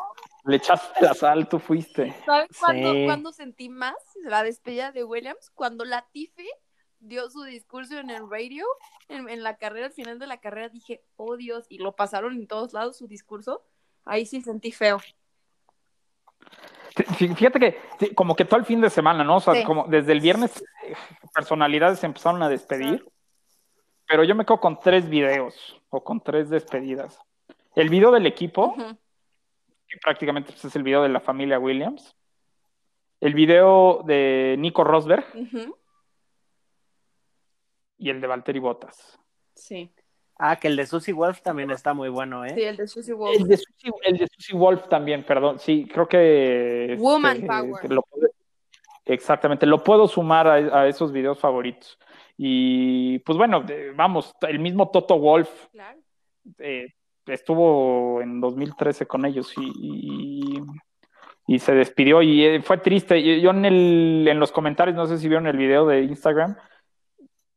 Speaker 1: Le echaste la sal, tú fuiste.
Speaker 2: ¿Sabes cuándo,
Speaker 3: Sí.
Speaker 2: cuándo sentí más la despedida de Williams? Cuando Latifi dio su discurso en el radio, en, en la carrera, al final de la carrera, dije, oh Dios, y lo pasaron en todos lados su discurso. Ahí sí sentí feo.
Speaker 1: Fí- Fíjate que como que todo el fin de semana, ¿no? O sea,
Speaker 2: Sí.
Speaker 1: como desde el viernes personalidades se empezaron a despedir, pero yo me quedo con tres videos o con tres despedidas. El video del equipo, que prácticamente pues, es el video de la familia Williams. El video de Nico Rosberg. Y el de Valtteri Bottas.
Speaker 2: Sí.
Speaker 3: Ah, que el de Susie Wolf también está muy bueno, ¿eh?
Speaker 2: Sí, el de Susie Wolf.
Speaker 1: El de Susie, el de Susie Wolf también, perdón. Sí, creo que.
Speaker 2: Woman
Speaker 1: este,
Speaker 2: power.
Speaker 1: lo Exactamente, lo puedo sumar a, a esos videos favoritos. Y pues bueno, vamos, el mismo Toto Wolf
Speaker 2: Claro.
Speaker 1: eh, estuvo en 2013 con ellos y, y, y se despidió y eh, fue triste. Yo en, el, en los comentarios, no sé si vieron el video de Instagram,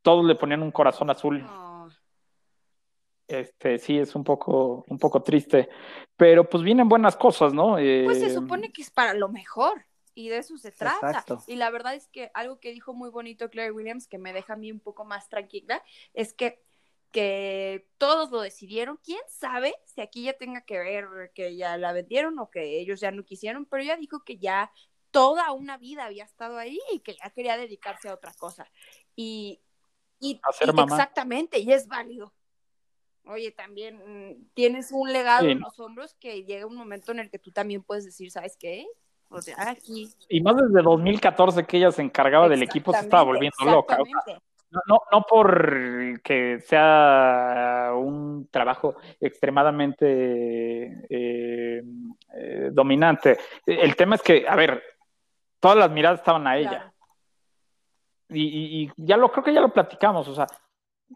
Speaker 1: todos le ponían un corazón azul.
Speaker 2: No.
Speaker 1: Este, sí, es un poco, un poco triste, pero pues vienen buenas cosas, ¿no?
Speaker 2: Pues se
Speaker 1: Eh,
Speaker 2: supone que es para lo mejor y de eso se trata.
Speaker 3: Exacto.
Speaker 2: Y la verdad es que algo que dijo muy bonito Claire Williams, que me deja a mí un poco más tranquila, es que, que todos lo decidieron. ¿Quién sabe si aquí ya tenga que ver que ya la vendieron o que ellos ya no quisieron? Pero ella dijo que ya toda una vida había estado ahí y que ya quería dedicarse a otra cosa. Y, y, exactamente, y es válido. Oye, también mm, tienes un legado
Speaker 1: Sí,
Speaker 2: en los hombros que llega un momento en el que tú también puedes decir, ¿sabes qué? O sea, aquí.
Speaker 1: Y más desde 2014 que ella se encargaba del equipo, se estaba volviendo loca. O sea,
Speaker 2: Exactamente.
Speaker 1: No, no, no por que sea un trabajo extremadamente eh, eh, dominante. El tema es que, a ver, todas las miradas estaban a ella.
Speaker 2: Claro.
Speaker 1: Y, y- ya lo creo que ya lo platicamos. O sea,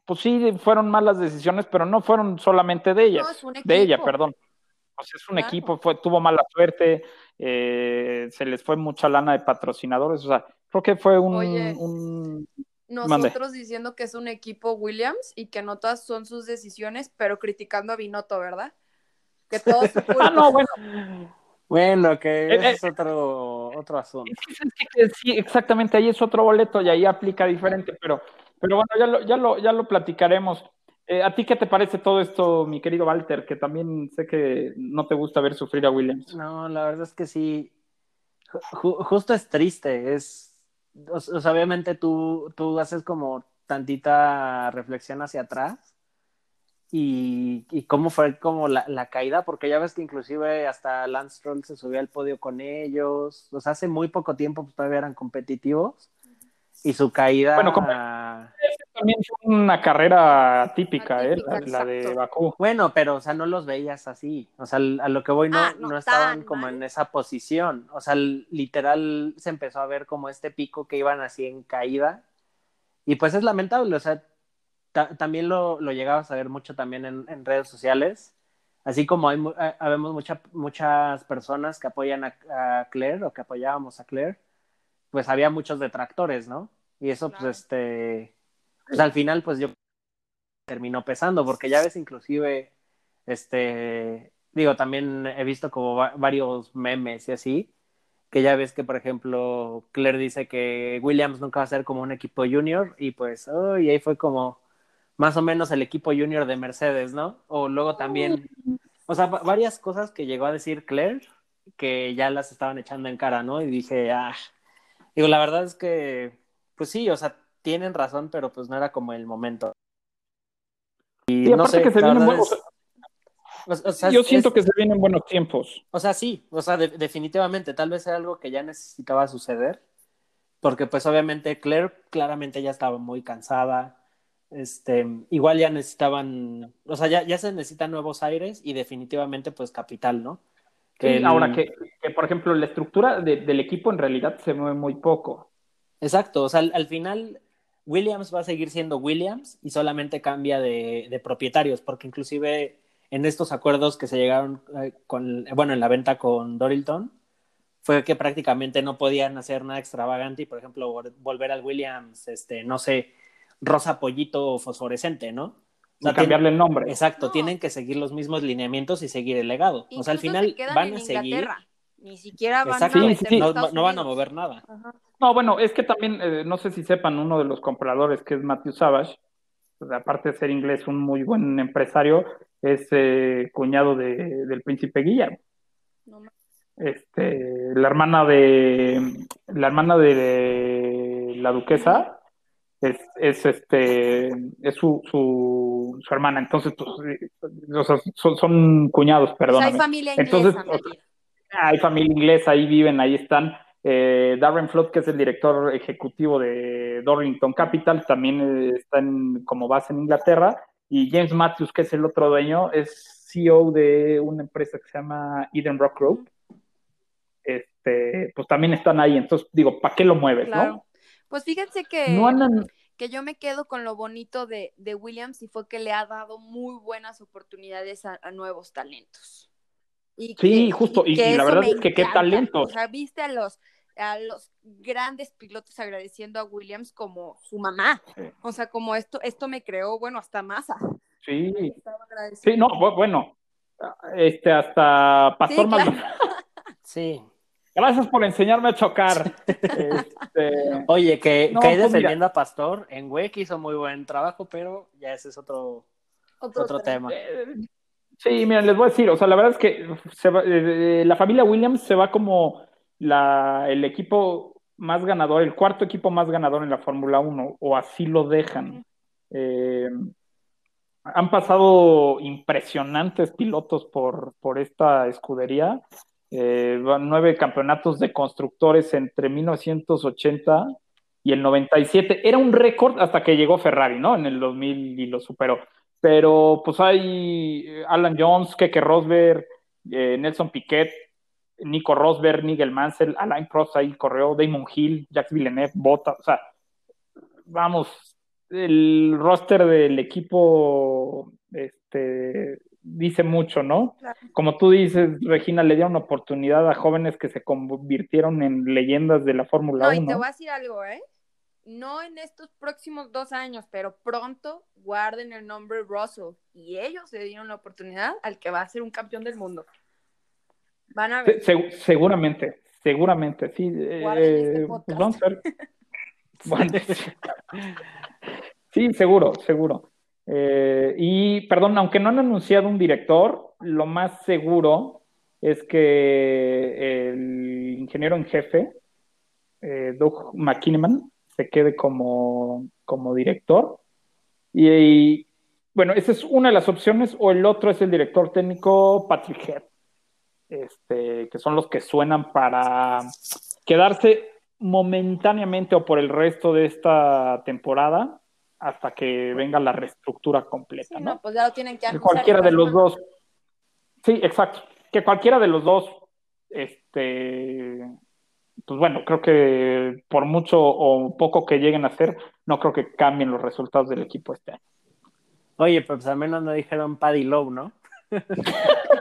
Speaker 1: pues sí, fueron malas decisiones, pero no fueron solamente de ellas.
Speaker 2: No, es un
Speaker 1: de ella, perdón. O sea, es un
Speaker 2: Claro.
Speaker 1: equipo, fue, tuvo mala suerte, eh, se les fue mucha lana de patrocinadores. O sea, creo que fue un,
Speaker 2: Oye.
Speaker 1: un
Speaker 2: Nosotros diciendo que es un equipo Williams y que no todas son sus decisiones, pero criticando a Binotto, ¿verdad? Que todo es *laughs* su culpa.
Speaker 1: Ah, no, bueno,
Speaker 3: Bueno, que
Speaker 1: Eh,
Speaker 3: ese
Speaker 1: eh.
Speaker 3: es otro, otro asunto.
Speaker 1: Sí, exactamente, ahí es otro boleto y ahí aplica diferente, pero, pero bueno, ya lo, ya lo, ya lo platicaremos. Eh, ¿A ti qué te parece todo esto, mi querido Walter? Que también sé que no te gusta ver sufrir a Williams.
Speaker 3: No, la verdad es que sí. Ju- justo es triste. Es, o, o sea, obviamente tú, tú haces como tantita reflexión hacia atrás y, y cómo fue como la, la caída, porque ya ves que inclusive hasta Lance Stroll se subió al podio con ellos. O sea, hace muy poco tiempo pues, todavía eran competitivos y su caída.
Speaker 1: Bueno, como- También fue una carrera típica, ¿eh? La, la de. Bakú.
Speaker 3: Bueno, pero, o sea, no los veías así. O sea, a lo que voy, no,
Speaker 2: Ah, no
Speaker 3: no estaban como
Speaker 2: mal.
Speaker 3: en esa posición. O sea, literal se empezó a ver como este pico que iban así en caída. Y pues es lamentable, o sea, ta- también lo, lo llegabas a ver mucho también en, en redes sociales. Así como hay, eh, habemos mucha- muchas personas que apoyan a, a Claire o que apoyábamos a Claire, pues había muchos detractores, ¿no? Y eso,
Speaker 2: Claro.
Speaker 3: pues, este, pues al final, pues yo terminó pesando, porque ya ves inclusive, este, digo, también he visto como va- varios memes y así, que ya ves que, por ejemplo, Claire dice que Williams nunca va a ser como un equipo junior, y pues, oh, y ahí fue como más o menos el equipo junior de Mercedes, ¿no? O luego también, o sea, va- varias cosas que llegó a decir Claire, que ya las estaban echando en cara, ¿no? Y dije, ah, digo, la verdad es que, pues sí, o sea, tienen razón, pero pues no era como el momento. Y
Speaker 1: Sí,
Speaker 3: no
Speaker 1: aparte
Speaker 3: sé,
Speaker 1: que se vienen buenos-
Speaker 3: es- o- o sea,
Speaker 1: Yo siento
Speaker 3: es-
Speaker 1: que se vienen buenos tiempos.
Speaker 3: o sea, sí, o sea, de- definitivamente, tal vez era algo que ya necesitaba suceder, porque pues obviamente Claire claramente ya estaba muy cansada, este, igual ya necesitaban, o sea, ya, ya se necesitan nuevos aires y definitivamente pues capital, ¿no? El-
Speaker 1: Ahora que, que, por ejemplo, la estructura de- del equipo en realidad se mueve muy poco.
Speaker 3: Exacto, o sea, al, al final Williams va a seguir siendo Williams y solamente cambia de, de propietarios, porque inclusive en estos acuerdos que se llegaron eh, con, bueno, en la venta con Dorilton, fue que prácticamente no podían hacer nada extravagante y, por ejemplo, vol- volver al Williams, este, no sé, rosa pollito fosforescente, ¿no? O sea,
Speaker 1: Y cambiarle el nombre.
Speaker 3: exacto,
Speaker 2: No.
Speaker 3: tienen que seguir los mismos lineamientos y seguir el legado. o sea, al final
Speaker 2: se
Speaker 3: van
Speaker 2: en
Speaker 3: a seguir.
Speaker 2: Ni siquiera van
Speaker 3: Exacto,
Speaker 2: a
Speaker 1: Sí, sí,
Speaker 3: no, van a mover nada.
Speaker 2: Ajá.
Speaker 1: No, bueno, es que también, eh, no sé si sepan, uno de los compradores, que es Matthew Savage, pues, aparte de ser inglés, un muy buen empresario, es eh, cuñado de- del príncipe Guillermo.
Speaker 2: No
Speaker 1: Este, la hermana de la hermana de la duquesa es, es este es su, su, su hermana, entonces pues, o sea, son, son cuñados,
Speaker 2: sea, hay familia
Speaker 1: Entonces,
Speaker 2: inglesa
Speaker 1: o sea,
Speaker 2: metida.
Speaker 1: Hay familia inglesa, ahí viven, ahí están. Eh, Darren Flood, que es el director ejecutivo de Dorrington Capital, también eh, está en- como base en Inglaterra. Y James Matthews, que es el otro dueño, es CEO de una empresa que se llama Eden Rock Group. este, pues también están ahí. Entonces, digo, ¿para qué lo mueves,
Speaker 2: Claro.
Speaker 1: no?
Speaker 2: Pues fíjense que,
Speaker 1: No andan,
Speaker 2: que yo me quedo con lo bonito de, de Williams y fue que le ha dado muy buenas oportunidades a, a nuevos talentos. Y
Speaker 1: Sí, justo, y- y la verdad es que qué talentos.
Speaker 2: O sea, viste a los, a los grandes pilotos agradeciendo a Williams como su mamá.
Speaker 1: Sí.
Speaker 2: O sea, como esto, esto me creó, bueno, hasta masa.
Speaker 1: sí, *laughs* sí, no, bu- bueno, este, hasta Pastor
Speaker 2: Sí, claro.
Speaker 1: Maldonado. *laughs*
Speaker 3: Sí.
Speaker 1: Gracias por enseñarme a chocar. Este,
Speaker 3: Oye, que,
Speaker 1: No,
Speaker 3: que
Speaker 1: pues,
Speaker 3: defendiendo a Pastor, en WEC hizo muy buen trabajo, pero ya ese es otro,
Speaker 2: Otro
Speaker 3: otro tema.
Speaker 1: Eh, Sí, miren, les voy a decir, o sea, la verdad es que se va- eh, la familia Williams se va como la, el equipo más ganador, el cuarto equipo más ganador en la Fórmula 1, o así lo dejan. Eh, han pasado impresionantes pilotos por, por esta escudería. Eh, nueve campeonatos de constructores entre 1980 y el 97. Era un récord hasta que llegó Ferrari, ¿no? En el 2000 y lo superó. Pero pues hay eh, Alan Jones, Keke Rosberg, eh, Nelson Piquet, Nico Rosberg, Nigel Mansell, Alain Prost ahí corrió, Damon Hill, Jacques Villeneuve, Bota, o sea, vamos, el roster del equipo este, dice mucho, ¿no?
Speaker 2: Claro.
Speaker 1: Como tú dices, Regina, le dieron oportunidad a jóvenes que se convirtieron en leyendas de la Fórmula
Speaker 2: No, y
Speaker 1: 1.
Speaker 2: te voy a decir algo, ¿eh? No en estos próximos dos años, pero pronto guarden el nombre Russell. Y ellos le dieron la oportunidad al que va a ser un campeón del mundo. Van a ver.
Speaker 1: Se- seg- seguramente, seguramente, sí.
Speaker 2: Guarden
Speaker 1: eh,
Speaker 2: este
Speaker 1: pues
Speaker 2: podcast.
Speaker 1: vamos a ver. *laughs* Bueno, *laughs* sí, seguro, seguro. Eh, y perdón, aunque no han anunciado un director, lo más seguro es que el ingeniero en jefe, eh, Doug McKinnon, se quede como, como director. Y, y, bueno, esa es una de las opciones, o el otro es el director técnico Patrick Head este, que son los que suenan para quedarse momentáneamente o por el resto de esta temporada hasta que venga la reestructura completa,
Speaker 2: Sí,
Speaker 1: ¿no?
Speaker 2: no, pues ya lo tienen que
Speaker 1: Que
Speaker 2: anunciar.
Speaker 1: cualquiera de los dos, sí, exacto, que cualquiera de los dos, este, pues bueno, creo que por mucho o poco que lleguen a hacer, no creo que cambien los resultados del equipo este año.
Speaker 3: Oye, pues al menos no dijeron Paddy Lowe, ¿no? *laughs*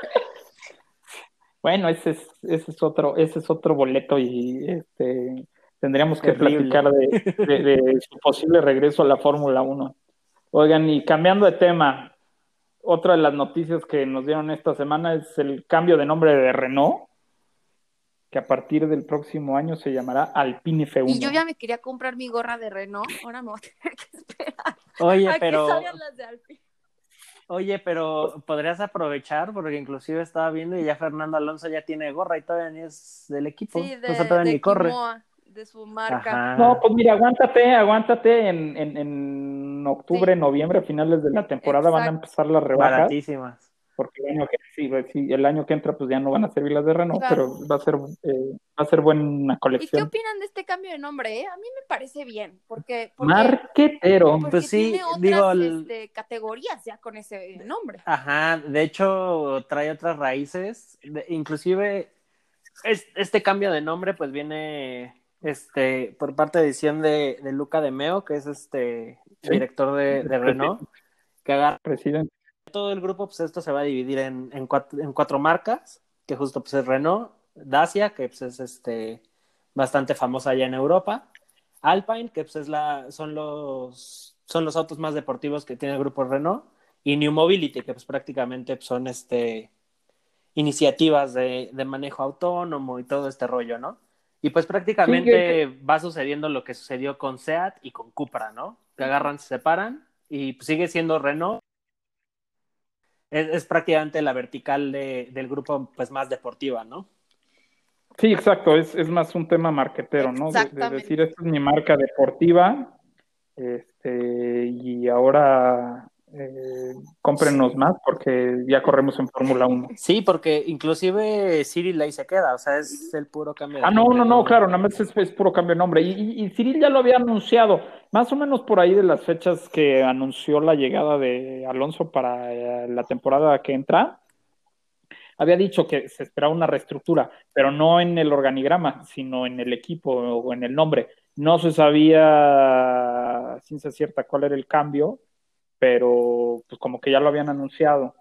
Speaker 1: Bueno, ese es, ese es otro, ese es otro boleto y este tendríamos que
Speaker 3: Terrible.
Speaker 1: platicar de, de- de su posible regreso a la Fórmula 1. Oigan, y cambiando de tema, otra de las noticias que nos dieron esta semana es el cambio de nombre de Renault, que a partir del próximo año se llamará Alpine F1.
Speaker 2: Y yo ya me quería comprar mi gorra de Renault. Ahora me voy a tener que esperar
Speaker 3: Oye,
Speaker 2: a
Speaker 3: pero,
Speaker 2: que las de Alpine.
Speaker 3: oye, pero podrías aprovechar, porque inclusive estaba viendo y ya Fernando Alonso ya tiene gorra y todavía ni es del equipo.
Speaker 2: Sí, de,
Speaker 3: o sea, todavía
Speaker 2: de
Speaker 3: ni corre.
Speaker 2: De su marca.
Speaker 3: Ajá.
Speaker 1: No, pues mira, aguántate, aguántate en, en, en octubre,
Speaker 2: Sí.
Speaker 1: noviembre, a finales de la temporada van a empezar las rebajas.
Speaker 3: Baratísimas.
Speaker 1: porque el año que, sí, pues, sí, el año que entra pues ya no van a servir las de Renault,
Speaker 2: Claro.
Speaker 1: pero va a ser eh, va a ser buena
Speaker 2: ¿Y qué
Speaker 1: colección.
Speaker 2: opinan de este cambio de nombre? eh? A mí me parece bien, porque, porque,
Speaker 1: Marquetero.
Speaker 2: porque
Speaker 3: Pues sí,
Speaker 2: tiene otras
Speaker 3: digo, el-
Speaker 2: este, categorías ya con ese nombre.
Speaker 3: Ajá, de hecho trae otras raíces, de- inclusive es- este cambio de nombre pues viene este por parte de edición de, de Luca de Meo, que es este
Speaker 1: Sí.
Speaker 3: director de, de Renault, que agarra
Speaker 1: Presidente.
Speaker 3: todo el grupo, pues esto se va a dividir en, en, cuatro, en cuatro marcas, que justo pues es Renault, Dacia, que pues es este bastante famosa allá en Europa, Alpine, que pues es la, son los son los autos más deportivos que tiene el grupo Renault, y New Mobility, que pues prácticamente pues, son este iniciativas de, de manejo autónomo y todo este rollo, ¿no? Y pues prácticamente va sucediendo lo que sucedió con SEAT y con Cupra, ¿no? Que agarran, se separan y pues, sigue siendo Renault. Es, es prácticamente la vertical de- del grupo pues más deportiva, ¿no?
Speaker 1: Sí, exacto, es, es más un tema marquetero, ¿no? De, de decir, esta es mi marca deportiva, este, y ahora eh, cómprenos más porque ya corremos en Fórmula 1.
Speaker 3: Sí, porque inclusive Cyril ahí se queda, o sea, es el puro cambio de
Speaker 1: Ah, no,
Speaker 3: nombre,
Speaker 1: no, no, claro, nada más es, es puro cambio de nombre. Y, y, y Cyril ya lo había anunciado, más o menos por ahí de las fechas que anunció la llegada de Alonso para eh, la temporada que entra. había dicho que se esperaba una reestructura, pero no en el organigrama, sino en el equipo o en el nombre. No se sabía ciencia cierta cuál era el cambio, pero pues como que ya lo habían anunciado.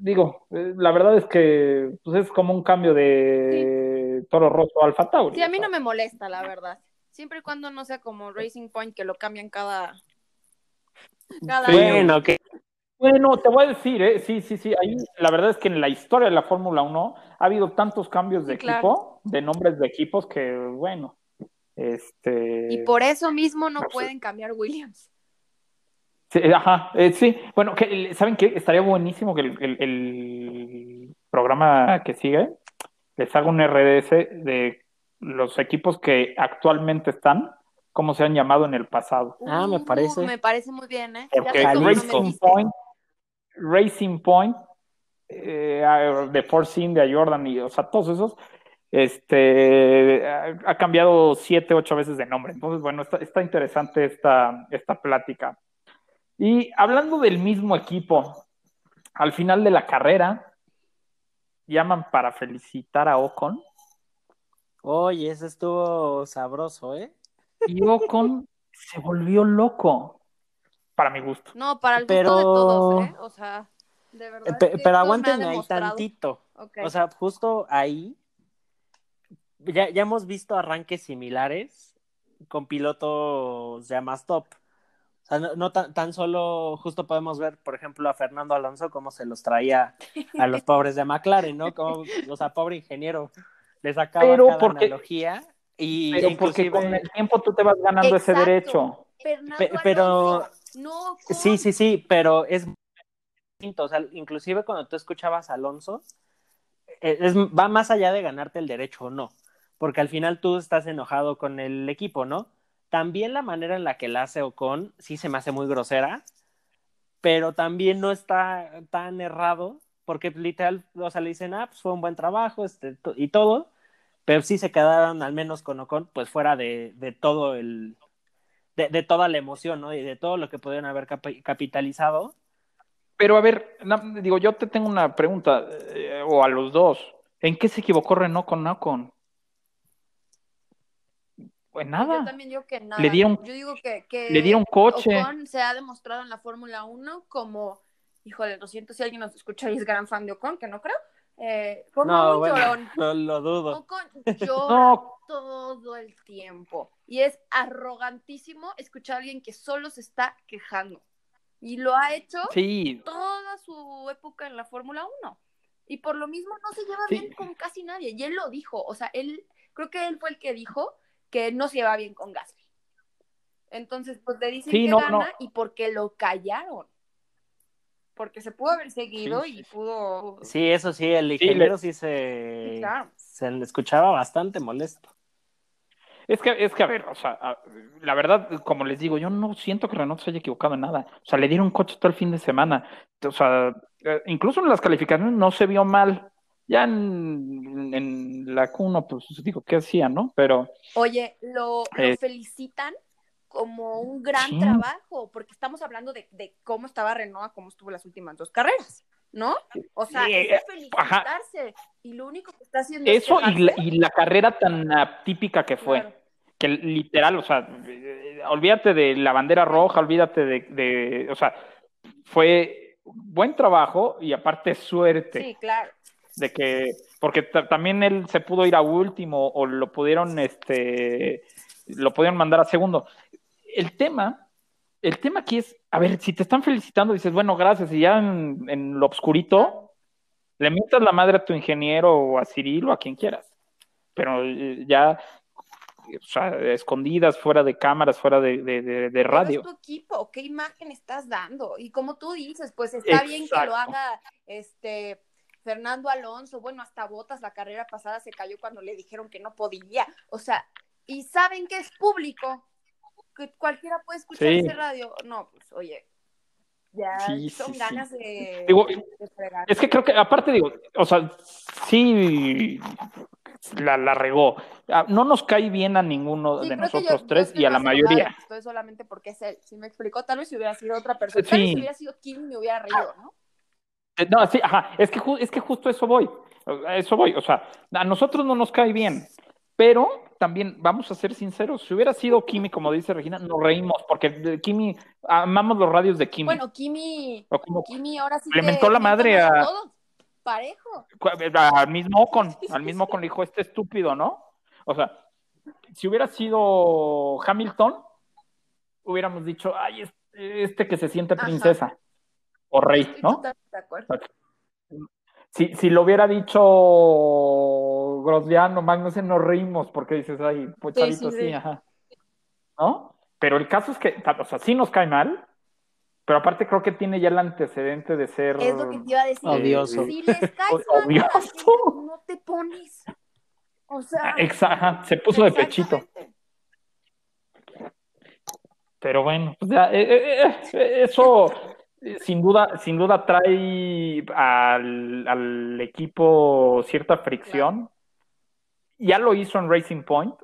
Speaker 1: Digo, eh, la verdad es que pues es como un cambio de Toro Rosso a Alfa Tauri.
Speaker 2: Sí, a mí no me molesta, la verdad. Siempre y cuando no sea como Racing Point que lo cambian cada. cada
Speaker 1: Sí.
Speaker 2: año.
Speaker 3: Bueno, que
Speaker 1: Bueno, te voy a decir, ¿eh? sí, sí, sí. Ahí, la verdad es que en la historia de la Fórmula 1 ha habido tantos cambios de
Speaker 2: Sí, claro.
Speaker 1: equipo, de nombres de equipos, que bueno, este...
Speaker 2: Y por eso mismo no
Speaker 1: No sé.
Speaker 2: pueden cambiar Williams.
Speaker 1: Sí, ajá, eh, sí. Bueno, que, ¿saben qué? Estaría buenísimo que el, el- el programa que sigue les haga un RDS de los equipos que actualmente están, cómo se han llamado en el pasado.
Speaker 3: Ah, me
Speaker 2: Uh,
Speaker 3: parece.
Speaker 2: Me parece muy bien, ¿eh?
Speaker 1: Porque. Racing. Point, Racing Point, eh, de Force India, Jordan y, o sea, todos esos, este, ha, ha cambiado siete, ocho veces de nombre. Entonces, bueno, está, está interesante esta, esta plática. Y hablando del mismo equipo, al final de la carrera, llaman para felicitar a Ocon
Speaker 3: Oye, ese estuvo sabroso, ¿eh?
Speaker 1: y Ocon *laughs* se volvió loco, para mi gusto.
Speaker 2: No, para el gusto
Speaker 3: Pero-
Speaker 2: de todos, ¿eh? O sea, de verdad.
Speaker 3: Pe-
Speaker 2: que
Speaker 3: pero aguántenme ahí tantito.
Speaker 2: Ok.
Speaker 3: O sea, justo ahí ya, ya hemos visto arranques similares con pilotos ya más top. Sea, no, no tan, tan solo, justo podemos ver, por ejemplo, a Fernando Alonso cómo se los traía a los *laughs* pobres de McLaren, ¿no? Como, o sea, pobre ingeniero, le sacaba
Speaker 1: Pero
Speaker 3: cada
Speaker 1: porque-
Speaker 3: analogía y
Speaker 1: Pero porque con el tiempo tú te vas ganando ese derecho.
Speaker 3: Pe- pero-
Speaker 2: Alonso, no con-
Speaker 3: Sí, sí, sí, pero es distinto. O sea, inclusive cuando tú escuchabas a Alonso, eh, es, va más allá de ganarte el derecho o no. Porque al final tú estás enojado con el equipo, ¿no? También la manera en la que la hace Ocon sí se me hace muy grosera, pero también no está tan errado, porque literal, o sea, le dicen, ah, pues fue un buen trabajo este, y todo, pero sí se quedaron al menos con Ocon, pues fuera de, de todo el, de, toda la emoción, ¿no? Y de todo lo que pudieron haber capi- capitalizado.
Speaker 1: Pero a ver, digo, yo te tengo una pregunta, eh, o a los dos. ¿En qué se equivocó Renault con Ocon? Pues
Speaker 2: Yo
Speaker 1: nada.
Speaker 2: también digo que nada.
Speaker 1: Le dieron-
Speaker 2: Yo digo que, que
Speaker 1: Le dieron coche.
Speaker 2: Ocon se ha demostrado en la Fórmula 1 como, híjole, lo siento si alguien nos escucha y es gran fan de Ocon, que no creo, eh, como
Speaker 3: No,
Speaker 2: un
Speaker 3: bueno,
Speaker 2: llorón.
Speaker 3: lo, lo dudo.
Speaker 2: Ocon *laughs* llora
Speaker 1: No,
Speaker 2: todo el tiempo y es arrogantísimo escuchar a alguien que solo se está quejando y lo ha hecho
Speaker 1: sí,
Speaker 2: toda su época en la Fórmula 1 y por lo mismo no se lleva
Speaker 1: Sí.
Speaker 2: bien con casi nadie y él lo dijo, o sea, él creo que él fue el que dijo que no se lleva bien con Gasly. Entonces, pues le dicen
Speaker 1: Sí,
Speaker 2: que
Speaker 1: no,
Speaker 2: gana
Speaker 1: no.
Speaker 2: y porque lo callaron. Porque se pudo haber seguido
Speaker 1: Sí, sí,
Speaker 2: y pudo
Speaker 3: Sí, eso sí, el ingeniero sí, se,
Speaker 2: Sí, claro.
Speaker 3: se le escuchaba bastante molesto.
Speaker 1: es que, es que a ver, o sea, a- la verdad, como les digo, yo no siento que Renault se haya equivocado en nada. O sea, le dieron coche todo el fin de semana. O sea, eh, incluso en las calificaciones no se vio mal. Ya en, en la Q1, pues digo, ¿qué hacía, no? Pero
Speaker 2: Oye, lo, lo
Speaker 1: Eh,
Speaker 2: felicitan como un gran
Speaker 1: sí.
Speaker 2: trabajo, porque estamos hablando de, de cómo estaba Renault, a cómo estuvo las últimas dos carreras, ¿no? O sea,
Speaker 1: Sí,
Speaker 2: es
Speaker 1: eh,
Speaker 2: felicitarse. Y lo único que está haciendo
Speaker 1: Eso
Speaker 2: es
Speaker 1: y la, y la carrera tan atípica que fue,
Speaker 2: Claro.
Speaker 1: que literal, o sea, olvídate de la bandera roja, olvídate de, de- o sea, fue buen trabajo y aparte suerte
Speaker 2: Sí, claro.
Speaker 1: De que, porque ta- también él se pudo ir a último o lo pudieron, este, lo pudieron mandar a segundo. El tema, el tema aquí es, a ver, si te están felicitando, dices, bueno, gracias, y ya en, en lo obscurito, le mientas la madre a tu ingeniero o a Cyril o a quien quieras. Pero eh, ya, o sea, escondidas, fuera de cámaras, fuera de, de- de- de
Speaker 2: Pero
Speaker 1: radio.
Speaker 2: es tu equipo, ¿qué imagen estás dando? Y como tú dices, pues está bien que lo haga este Fernando Alonso, bueno, hasta Botas la carrera pasada se cayó cuando le dijeron que no podía. O sea, y saben que es público, que cualquiera puede escuchar
Speaker 1: Sí.
Speaker 2: ese radio. No, pues oye, ya
Speaker 1: Sí,
Speaker 2: son
Speaker 1: sí,
Speaker 2: ganas de,
Speaker 1: Digo,
Speaker 2: de fregar.
Speaker 1: Es que creo que, aparte, digo, o sea, sí la, la regó. Ah, No nos cae bien a ninguno de nosotros
Speaker 2: yo
Speaker 1: tres y a la mayoría.
Speaker 2: que Estoy solamente porque es él. Si me explicó, tal vez si hubiera sido otra persona, tal vez si hubiera sido Kim me hubiera reído, ¿no?
Speaker 1: Eh, No, sí, ajá, es que, es que justo eso voy, eso voy, o sea, a nosotros no nos cae bien, pero también vamos a ser sinceros, si hubiera sido Kimi, como dice Regina, nos reímos, porque Kimi, amamos los radios de Kimi.
Speaker 2: Bueno, Kimi, Kimi ahora sí
Speaker 1: Le mentó la madre a-
Speaker 2: parejo.
Speaker 1: al mismo Ocon, al mismo Ocon le dijo, este estúpido, ¿no? O sea, si hubiera sido Hamilton, hubiéramos dicho, ay, es- este que se siente
Speaker 2: Ajá.
Speaker 1: O rey,
Speaker 2: Estoy
Speaker 1: ¿no?
Speaker 2: totalmente de acuerdo.
Speaker 1: Si, si lo hubiera dicho Grosjean o Magnussen, nos reímos porque dices, ay, pues
Speaker 2: Sí,
Speaker 1: chavito,
Speaker 2: sí,
Speaker 1: sí,
Speaker 2: sí.
Speaker 1: ajá. ¿No? Pero el caso es que, o sea, sí nos cae mal, pero aparte creo que tiene ya el antecedente de ser...
Speaker 2: Es lo que te iba a decir.
Speaker 3: Odioso.
Speaker 2: Si les caes
Speaker 1: O-
Speaker 2: mal a la
Speaker 1: odioso.
Speaker 2: gente, no te pones. O sea,
Speaker 1: Ah, exa- ajá, se puso de pechito. Pero bueno, pues ya, eh, eh, eh, eso sin duda, sin duda trae al, al equipo cierta fricción. Ya lo hizo en Racing Point.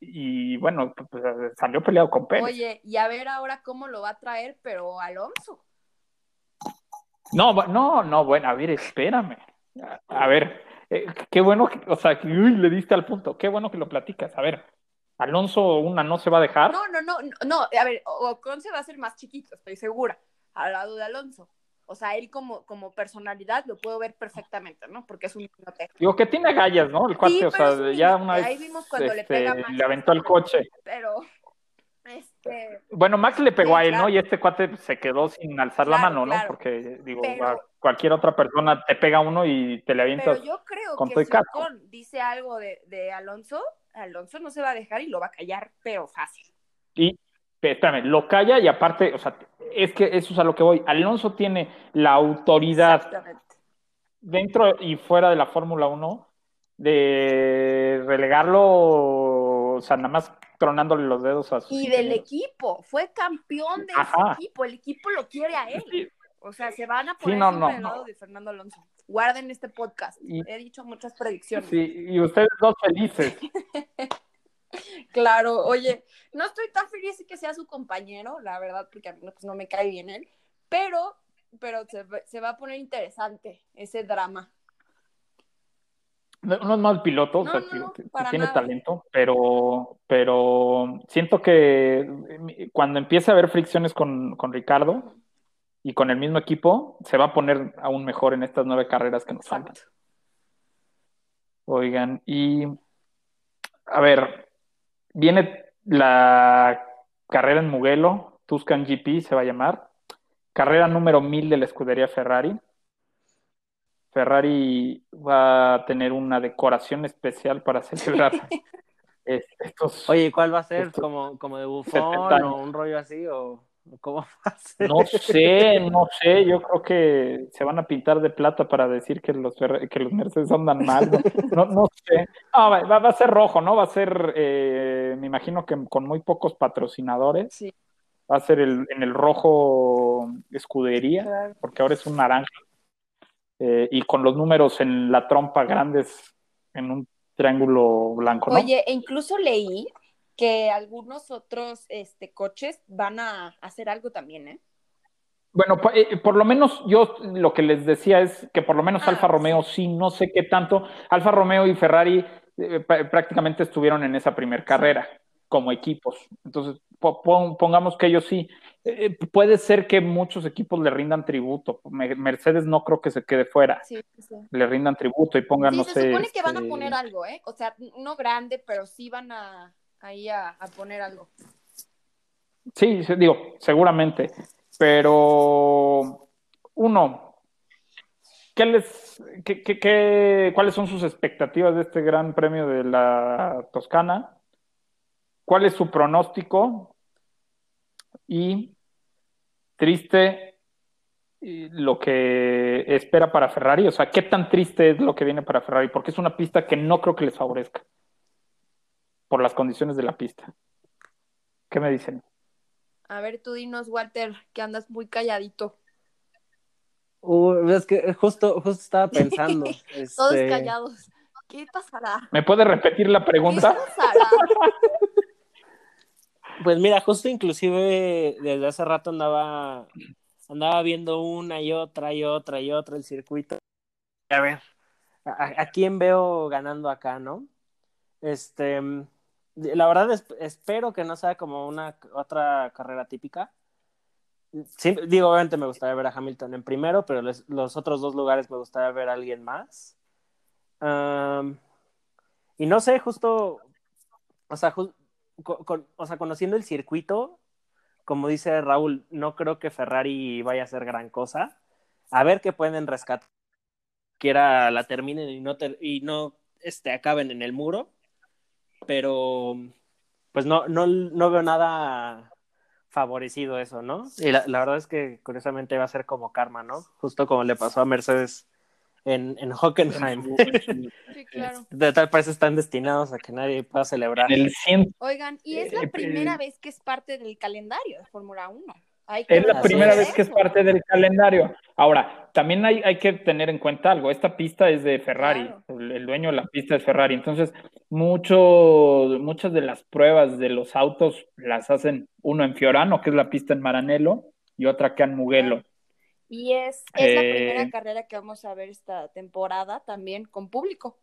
Speaker 1: Y bueno, pues, salió peleado con Pérez.
Speaker 2: Oye, y a ver ahora cómo lo va a traer, pero Alonso.
Speaker 1: No, no, no, bueno, a ver, espérame. A, a ver, eh, qué bueno, que- o sea, que, uy, le diste al punto. Qué bueno que lo platicas. A ver, Alonso, una no se va a dejar.
Speaker 2: No, no, no, no, a ver, Ocon se va a hacer más chiquito, estoy segura, al lado de Alonso. O sea, él como, como personalidad lo puedo ver perfectamente, ¿no? Porque es un.
Speaker 1: Digo que tiene agallas, ¿no? El cuate,
Speaker 2: Sí,
Speaker 1: o sea, ya una vez
Speaker 2: ahí vimos cuando le
Speaker 1: este,
Speaker 2: pega Max
Speaker 1: le aventó el coche.
Speaker 2: Pero, este,
Speaker 1: Bueno, Max le pegó
Speaker 2: Sí,
Speaker 1: a él,
Speaker 2: claro.
Speaker 1: ¿no? Y este cuate se quedó sin alzar la
Speaker 2: Claro,
Speaker 1: mano, ¿no? Porque, digo,
Speaker 2: Pero-
Speaker 1: a cualquier otra persona te pega uno y te le avientas.
Speaker 2: pero yo creo
Speaker 1: con
Speaker 2: que si. Ocon dice algo de, de Alonso, Alonso no se va a dejar y lo va a callar, pero fácil.
Speaker 1: Y, espérame, lo calla y aparte, o sea, es que eso es a lo que voy. Alonso tiene la autoridad dentro y fuera de la Fórmula 1 de relegarlo, o sea, nada más tronándole los dedos a sus
Speaker 2: Y del equipo, fue campeón de
Speaker 1: Ajá.
Speaker 2: ese equipo, el equipo lo quiere a él.
Speaker 1: Sí,
Speaker 2: O sea, se van a poner
Speaker 1: no,
Speaker 2: siempre
Speaker 1: no,
Speaker 2: del
Speaker 1: no.
Speaker 2: lado de Fernando Alonso. Guarden este podcast.
Speaker 1: Y-
Speaker 2: He dicho muchas predicciones.
Speaker 1: sí, y ustedes dos felices. *laughs*
Speaker 2: Claro, oye, no estoy tan feliz de que sea su compañero, la verdad, porque a mí pues, no me cae bien él, pero, pero se, se va a poner interesante ese drama.
Speaker 1: No, no es mal piloto,
Speaker 2: No,
Speaker 1: o sea,
Speaker 2: no,
Speaker 1: que-
Speaker 2: no,
Speaker 1: que
Speaker 2: para
Speaker 1: tiene talento, pero, pero siento que cuando empiece a haber fricciones con, con Ricardo y con el mismo equipo, se va a poner aún mejor en estas nueve carreras que nos faltan. Oigan, y a ver, viene la carrera en Mugello, Tuscan GP se va a llamar, carrera número 1000 de la escudería Ferrari. Ferrari va a tener una decoración especial para celebrar *laughs* es- estos.
Speaker 3: Oye, ¿cuál va a ser? ¿Como, como de
Speaker 1: 70
Speaker 3: bufón o un rollo así? ¿O cómo va a ser?
Speaker 1: No sé, no sé, yo creo que se van a pintar de plata para decir que los, que los Mercedes andan mal. No, no, no sé. No, va, va a ser rojo, ¿no? Va a ser, eh, me imagino que con muy pocos patrocinadores.
Speaker 2: Sí,
Speaker 1: Va a ser el, en el rojo escudería, porque ahora es un naranja. Eh, y con los números en la trompa grandes en un triángulo blanco, ¿no?
Speaker 2: Oye, e incluso leí que algunos otros este, coches van a hacer algo también, ¿eh?
Speaker 1: Bueno, eh, por lo menos yo lo que les decía es que por lo menos
Speaker 2: Ah,
Speaker 1: Alfa Romeo sí, no sé qué tanto. Alfa Romeo y Ferrari eh, prácticamente estuvieron en esa primer carrera como equipos. Entonces, po- pon- pongamos que ellos sí. Eh, puede ser que muchos equipos le rindan tributo. Me- Mercedes no creo que se quede fuera.
Speaker 2: Sí, sí.
Speaker 1: Le rindan tributo y pongan,
Speaker 2: Sí,
Speaker 1: no
Speaker 2: se
Speaker 1: sé.
Speaker 2: supone que van a
Speaker 1: este,
Speaker 2: poner algo, ¿eh? O sea, no grande, pero sí van a ahí a, a poner algo.
Speaker 1: Sí, sí, digo, seguramente. Pero, uno, ¿qué les, qué, qué- qué- cuáles son sus expectativas de este gran premio de la Toscana? ¿Cuál es su pronóstico? Y triste lo que espera para Ferrari. O sea, ¿qué tan triste es lo que viene para Ferrari? Porque es una pista que no creo que les favorezca por las condiciones de la pista. ¿Qué me dicen?
Speaker 2: A ver, tú dinos, Walter, que andas muy calladito.
Speaker 3: Uh, es que justo, justo estaba pensando. *laughs*
Speaker 2: Todos
Speaker 3: este,
Speaker 2: callados. ¿Qué pasará?
Speaker 1: ¿Me puede repetir la
Speaker 2: ¿Qué
Speaker 1: pregunta?
Speaker 2: pasará?
Speaker 3: Pues mira, justo inclusive desde hace rato andaba andaba viendo una y otra y otra y otra el circuito. A ver, ¿a, quién veo ganando acá, no? Este, la verdad es, espero que no sea como una otra carrera típica. Sí, digo, obviamente me gustaría ver a Hamilton en primero, pero los otros dos lugares me gustaría ver a alguien más. Y no sé, justo, o sea, ju o sea, conociendo el circuito, como dice Raúl, no creo que Ferrari vaya a ser gran cosa. A ver qué pueden rescatar. Quiera la terminen y no, ter y no este, acaben en el muro. Pero, pues no, no, no veo nada favorecido eso, ¿no? Y la, la, verdad es que curiosamente va a ser como karma, ¿no? Justo como le pasó a Mercedes en, en Hockenheim. *laughs*
Speaker 2: Sí, claro.
Speaker 3: De tal parece están destinados a que nadie pueda celebrar.
Speaker 1: El 100,
Speaker 2: Oigan, y es la
Speaker 1: Eh,
Speaker 2: primera
Speaker 1: eh,
Speaker 2: vez que es parte del calendario de Fórmula 1. Hay que
Speaker 1: Es la primera vez que es parte del calendario. Ahora, también hay, hay que tener en cuenta algo. Esta pista es de Ferrari.
Speaker 2: Claro.
Speaker 1: El, el dueño de la pista es Ferrari. Entonces, mucho, muchas de las pruebas de los autos las hacen uno en Fiorano, que es la pista en Maranello, y otra acá en Mugello.
Speaker 2: Y es, es la
Speaker 1: Eh,
Speaker 2: primera carrera que vamos a ver esta temporada también con público.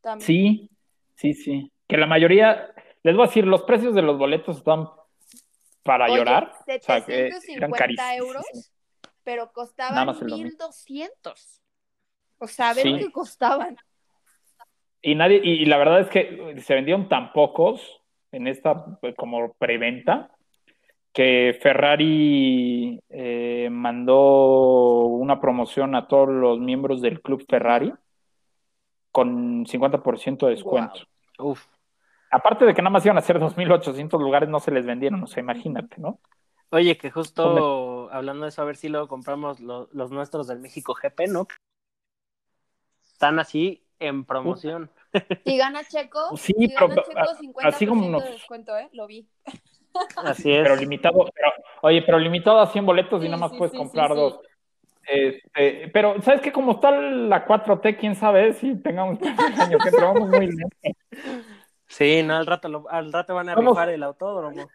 Speaker 2: También.
Speaker 1: Sí, sí, sí. Que la mayoría, les voy a decir, los precios de los boletos están para
Speaker 2: Oye,
Speaker 1: llorar. O sea,
Speaker 2: 750 euros, pero costaban
Speaker 1: más el domingo.
Speaker 2: 1200. O sea, a ver
Speaker 1: Sí.
Speaker 2: que costaban.
Speaker 1: Y nadie, y, y la verdad es que se vendieron tan pocos en esta pues, como preventa que Ferrari eh, mandó una promoción a todos los miembros del club Ferrari con 50% de descuento.
Speaker 3: Uf.
Speaker 1: Aparte de que nada más iban a ser 2.800 lugares, no se les vendieron, o sea, imagínate, ¿no?
Speaker 3: Oye, que justo hablando de eso, a ver si luego compramos lo- los nuestros del México GP, ¿no? Están así en promoción.
Speaker 2: Si gana Checo,
Speaker 1: Sí,
Speaker 2: si
Speaker 1: pero-
Speaker 2: gana Checo,
Speaker 1: a-
Speaker 2: 50%
Speaker 1: así como nos-
Speaker 2: de descuento, ¿eh? Lo vi.
Speaker 3: Así es.
Speaker 1: Pero limitado, pero, oye, pero limitado a 100 boletos y nada más
Speaker 2: sí,
Speaker 1: puedes
Speaker 2: sí,
Speaker 1: comprar
Speaker 2: sí, sí.
Speaker 1: dos. Este, pero, ¿sabes qué? Como está la 4T, quién sabe si tengamos *laughs* el año que vamos muy lento.
Speaker 3: Sí, no, al rato, lo- al rato van a
Speaker 1: Vamos.
Speaker 3: rifar el autódromo.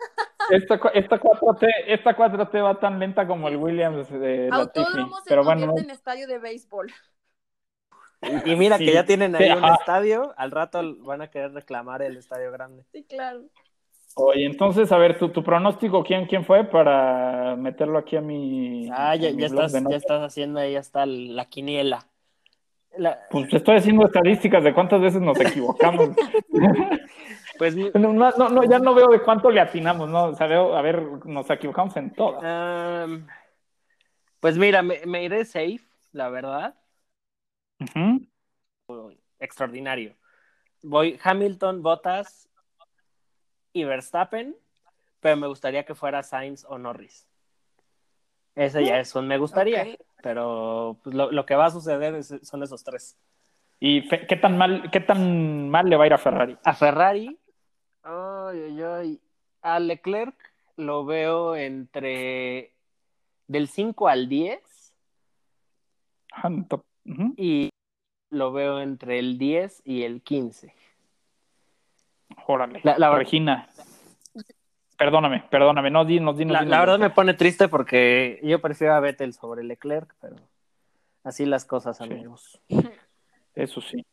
Speaker 1: Esta, esta 4T, esta 4T va tan lenta como el Williams de.
Speaker 2: Autódromo se
Speaker 1: Pero
Speaker 2: convierte
Speaker 1: bueno,
Speaker 2: en estadio de béisbol.
Speaker 3: Y mira
Speaker 1: Sí,
Speaker 3: que ya tienen ahí
Speaker 1: sí,
Speaker 3: un
Speaker 1: ajá.
Speaker 3: estadio, al rato van a querer reclamar el estadio grande.
Speaker 2: Sí, claro.
Speaker 1: Oye, entonces, a ver, tu, tu pronóstico, ¿quién, ¿quién fue para meterlo aquí a mi.
Speaker 3: Ah, ya,
Speaker 1: mi
Speaker 3: ya
Speaker 1: blog
Speaker 3: estás, ya estás haciendo ahí hasta la quiniela. La-
Speaker 1: Pues estoy haciendo estadísticas de cuántas veces nos equivocamos. *laughs*
Speaker 3: pues
Speaker 1: no, no, no, ya no veo de cuánto le atinamos, ¿no? O sea, veo, a ver, nos equivocamos en todas.
Speaker 3: Am, pues mira, me, me iré safe, la verdad.
Speaker 1: Ujú.
Speaker 3: Extraordinario. Voy Hamilton, Bottas y Verstappen, pero me gustaría que fuera Sainz o Norris. Ese ya es un me gustaría, pero pues, lo, lo que va a suceder es- son esos tres.
Speaker 1: ¿Y fe- qué tan mal, qué tan mal le va a ir a Ferrari?
Speaker 3: A Ferrari, ay, ay, ay, a Leclerc lo veo entre del 5 al 10
Speaker 1: Ah, no, top. Ujú.
Speaker 3: y lo veo entre el 10 y el 15.
Speaker 1: Órale.
Speaker 3: La- la-
Speaker 1: Regina. Perdóname, perdóname, no, dinos, dinos.
Speaker 3: La,
Speaker 1: dinos.
Speaker 3: la verdad me pone triste porque yo prefiero a Vettel sobre Leclerc, pero así las cosas,
Speaker 1: Sí.
Speaker 3: amigos.
Speaker 1: Eso sí.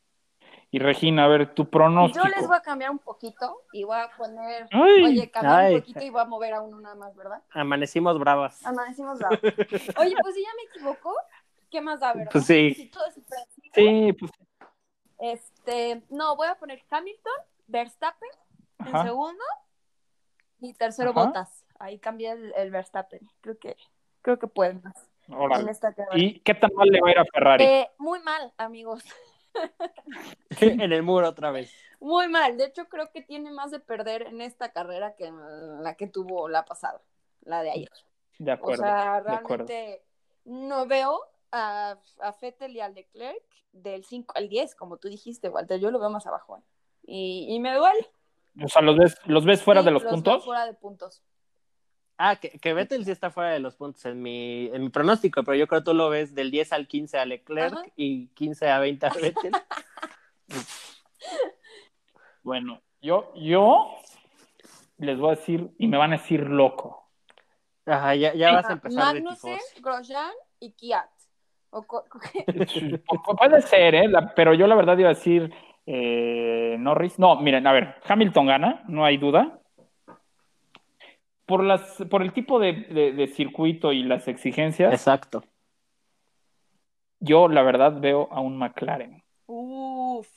Speaker 1: Y Regina, a ver, tu pronóstico.
Speaker 2: Yo les voy a cambiar un poquito y voy a poner.
Speaker 1: Ay,
Speaker 2: Oye, cambiar
Speaker 3: ay.
Speaker 2: un poquito y voy a mover a uno nada más, ¿verdad?
Speaker 3: Amanecimos bravas.
Speaker 2: Amanecimos bravos. Oye, pues si ya me equivoco, ¿qué más da, verdad?
Speaker 3: Pues sí.
Speaker 2: Si todo es predecible.
Speaker 1: sí, pues.
Speaker 2: Este, no, voy a poner Hamilton, Verstappen en
Speaker 1: Ajá.
Speaker 2: segundo y tercero
Speaker 1: Ajá.
Speaker 2: Bottas. Ahí cambié el, el Verstappen. Creo que, creo que pueden más en esta.
Speaker 1: ¿Y qué tan mal le va a ir a Ferrari?
Speaker 2: Eh, muy mal, amigos. *laughs*
Speaker 3: en el muro otra vez.
Speaker 2: Muy mal. De hecho, creo que tiene más de perder en esta carrera que en la que tuvo la pasada, la de ayer.
Speaker 1: de
Speaker 2: O
Speaker 1: acuerdo.
Speaker 2: sea,
Speaker 1: de acuerdo.
Speaker 2: realmente no veo a, a Fettel y al Leclerc del 5 al 10, como tú dijiste, Walter. Yo lo veo más abajo. ¿eh? Y, y me duele.
Speaker 1: O sea, ¿los ves, los ves fuera
Speaker 2: Sí,
Speaker 1: de los,
Speaker 2: veo
Speaker 1: puntos?
Speaker 2: Fuera de puntos.
Speaker 3: Ah, que, que Vettel sí está fuera de los puntos en mi, en mi pronóstico, pero yo creo que tú lo ves del 10 al 15 a Leclerc
Speaker 2: Ajá.
Speaker 3: y 15 a 20 a Vettel. *laughs*
Speaker 1: Bueno, yo, yo les voy a decir, y me van a decir loco.
Speaker 3: Ajá, ya, ya vas a empezar de
Speaker 2: Magnussen. Grosjean y Kiat. O *laughs*
Speaker 1: Puede ser, ¿eh? La- pero yo la verdad iba a decir eh, Norris. No, miren, a ver, Hamilton gana, no hay duda. Por, las, por el tipo de, de- de circuito y las exigencias,
Speaker 3: Exacto.
Speaker 1: yo la verdad veo a un McLaren.
Speaker 2: Uf.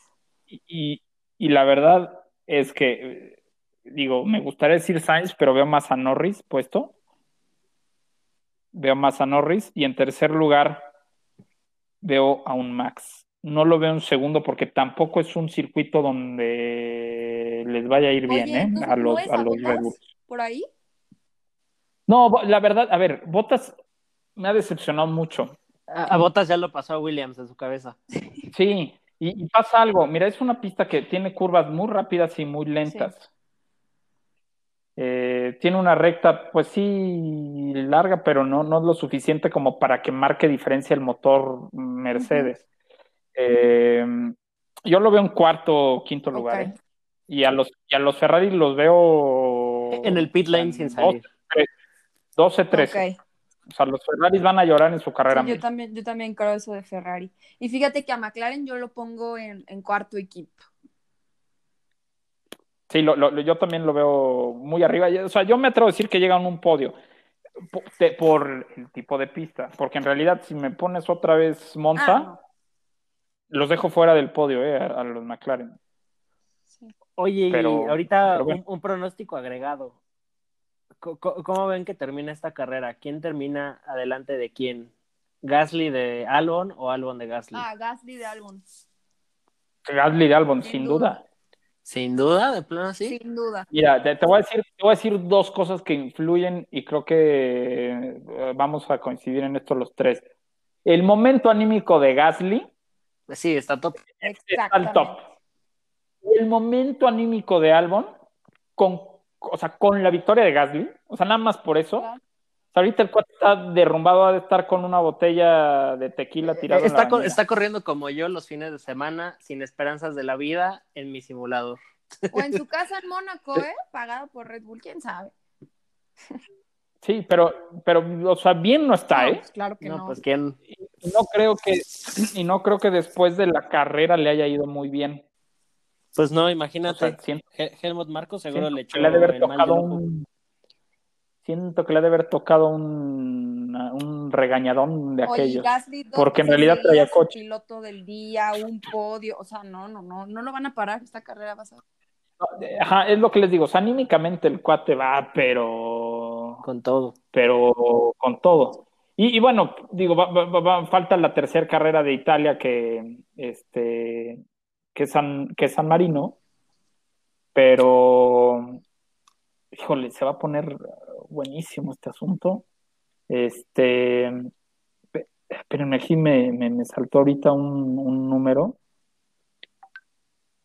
Speaker 1: Y, y la verdad es que, eh, digo, me gustaría decir Sainz, pero veo más a Norris puesto. Veo más a Norris. Y en tercer lugar, veo a un Max. No lo veo en segundo porque tampoco es un circuito donde les vaya a ir
Speaker 2: Oye,
Speaker 1: bien, ¿eh? A
Speaker 2: ¿no
Speaker 1: los, a los Red
Speaker 2: Bottas?
Speaker 1: Bull.
Speaker 2: ¿Por ahí?
Speaker 1: No, la verdad, a ver, Bottas me ha decepcionado mucho.
Speaker 3: A, a Bottas ya lo pasó a Williams en su cabeza.
Speaker 1: Sí, y, y pasa algo. Mira, es una pista que tiene curvas muy rápidas y muy lentas. Eh, tiene una recta, pues sí, larga, pero no, no es lo suficiente como para que marque diferencia el motor Mercedes. Eh, yo lo veo en cuarto o quinto lugar. ¿eh? Y a los, y a los Ferrari los veo
Speaker 3: En el pit lane sin salir.
Speaker 1: 12, 13.
Speaker 2: Ok.
Speaker 1: O sea, los Ferraris van a llorar en su carrera.
Speaker 2: Sí, yo también, yo también creo eso de Ferrari. Y fíjate que a McLaren yo lo pongo en, en cuarto equipo.
Speaker 1: Sí, lo- lo- yo también lo veo muy arriba. O sea, yo me atrevo a decir que llegan a un podio por el tipo de pista, porque en realidad si me pones otra vez Monza,
Speaker 2: Ah.
Speaker 1: Los dejo fuera del podio, eh, a, a los McLaren.
Speaker 2: Sí.
Speaker 3: Oye,
Speaker 1: Pero-
Speaker 3: y ahorita
Speaker 1: pero bueno.
Speaker 3: un, un pronóstico agregado. ¿Cómo ven que termina esta carrera? ¿Quién termina adelante de quién? ¿Gasly de Albon o Albon de Gasly?
Speaker 2: Ah, Gasly de Albon.
Speaker 1: Gasly de Albon,
Speaker 2: Sin
Speaker 1: sin
Speaker 2: duda.
Speaker 1: duda.
Speaker 3: Sin duda, de plano sí.
Speaker 2: Sin duda.
Speaker 1: Mira, te, te voy a decir, te voy a decir dos cosas que influyen y creo que eh, vamos a coincidir en esto los tres. El momento anímico de Gasly
Speaker 3: Sí, está top.
Speaker 1: está al top. El momento anímico de Albon, con, o sea, con la victoria de Gasly, o sea, nada más por eso.
Speaker 2: Claro.
Speaker 1: O sea, ahorita el cuate está derrumbado, ha de estar con una botella de tequila tirada en la
Speaker 3: Está, co- está corriendo como yo los fines de semana, sin esperanzas de la vida, en mi simulador.
Speaker 2: O en su *laughs* casa en Mónaco, ¿eh? Pagado por Red Bull, quién sabe. *laughs*
Speaker 1: Sí, pero, pero, o sea, bien no está,
Speaker 2: No,
Speaker 1: ¿eh?
Speaker 2: pues claro que
Speaker 3: No,
Speaker 2: no.
Speaker 3: pues quién.
Speaker 1: Y no creo que, y no creo que después de la carrera le haya ido muy bien.
Speaker 3: Pues no,
Speaker 1: O
Speaker 3: imagínate.
Speaker 1: sea, siento,
Speaker 3: Hel- Helmut Marco seguro le echó
Speaker 1: que le ha de haber tocado un, siento que le ha de haber tocado un, un regañadón de
Speaker 2: Oye,
Speaker 1: aquellos.
Speaker 2: Gasly
Speaker 1: porque en realidad traía coche.
Speaker 2: piloto del día, un podio, o sea, no, no, no, no lo van a parar, esta carrera va a ser.
Speaker 1: Ajá, es lo que les digo, o sea, anímicamente el cuate va, pero,
Speaker 3: Con todo.
Speaker 1: pero con todo. Y, bueno, digo, va- falta la tercera carrera de Italia que, este, que San, que San Marino, pero, híjole, se va a poner buenísimo este asunto. Este, pe- pero aquí me, me, me saltó ahorita un, un número.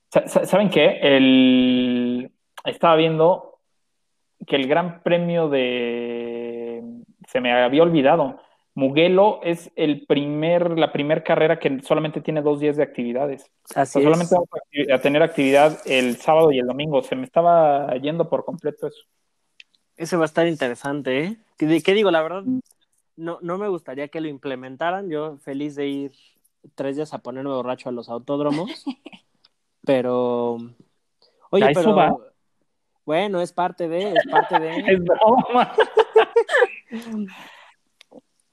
Speaker 1: Sa- sa- ¿Saben qué? El... Estaba viendo que el Gran Premio de... Se me había olvidado. Mugello es el primer, la primera carrera que solamente tiene dos días de actividades. O
Speaker 3: Así
Speaker 1: sea,
Speaker 3: es.
Speaker 1: solamente vamos a tener actividad el sábado y el domingo. Se me estaba yendo por completo eso.
Speaker 3: Ese va a estar interesante, ¿eh? ¿Qué, qué digo? La verdad, no, no me gustaría que lo implementaran. Yo feliz de ir tres días a ponerme borracho a los autódromos. *laughs* pero. Oye, pero.
Speaker 1: va.
Speaker 3: Bueno, es parte de, es parte de. *laughs*
Speaker 1: Es broma.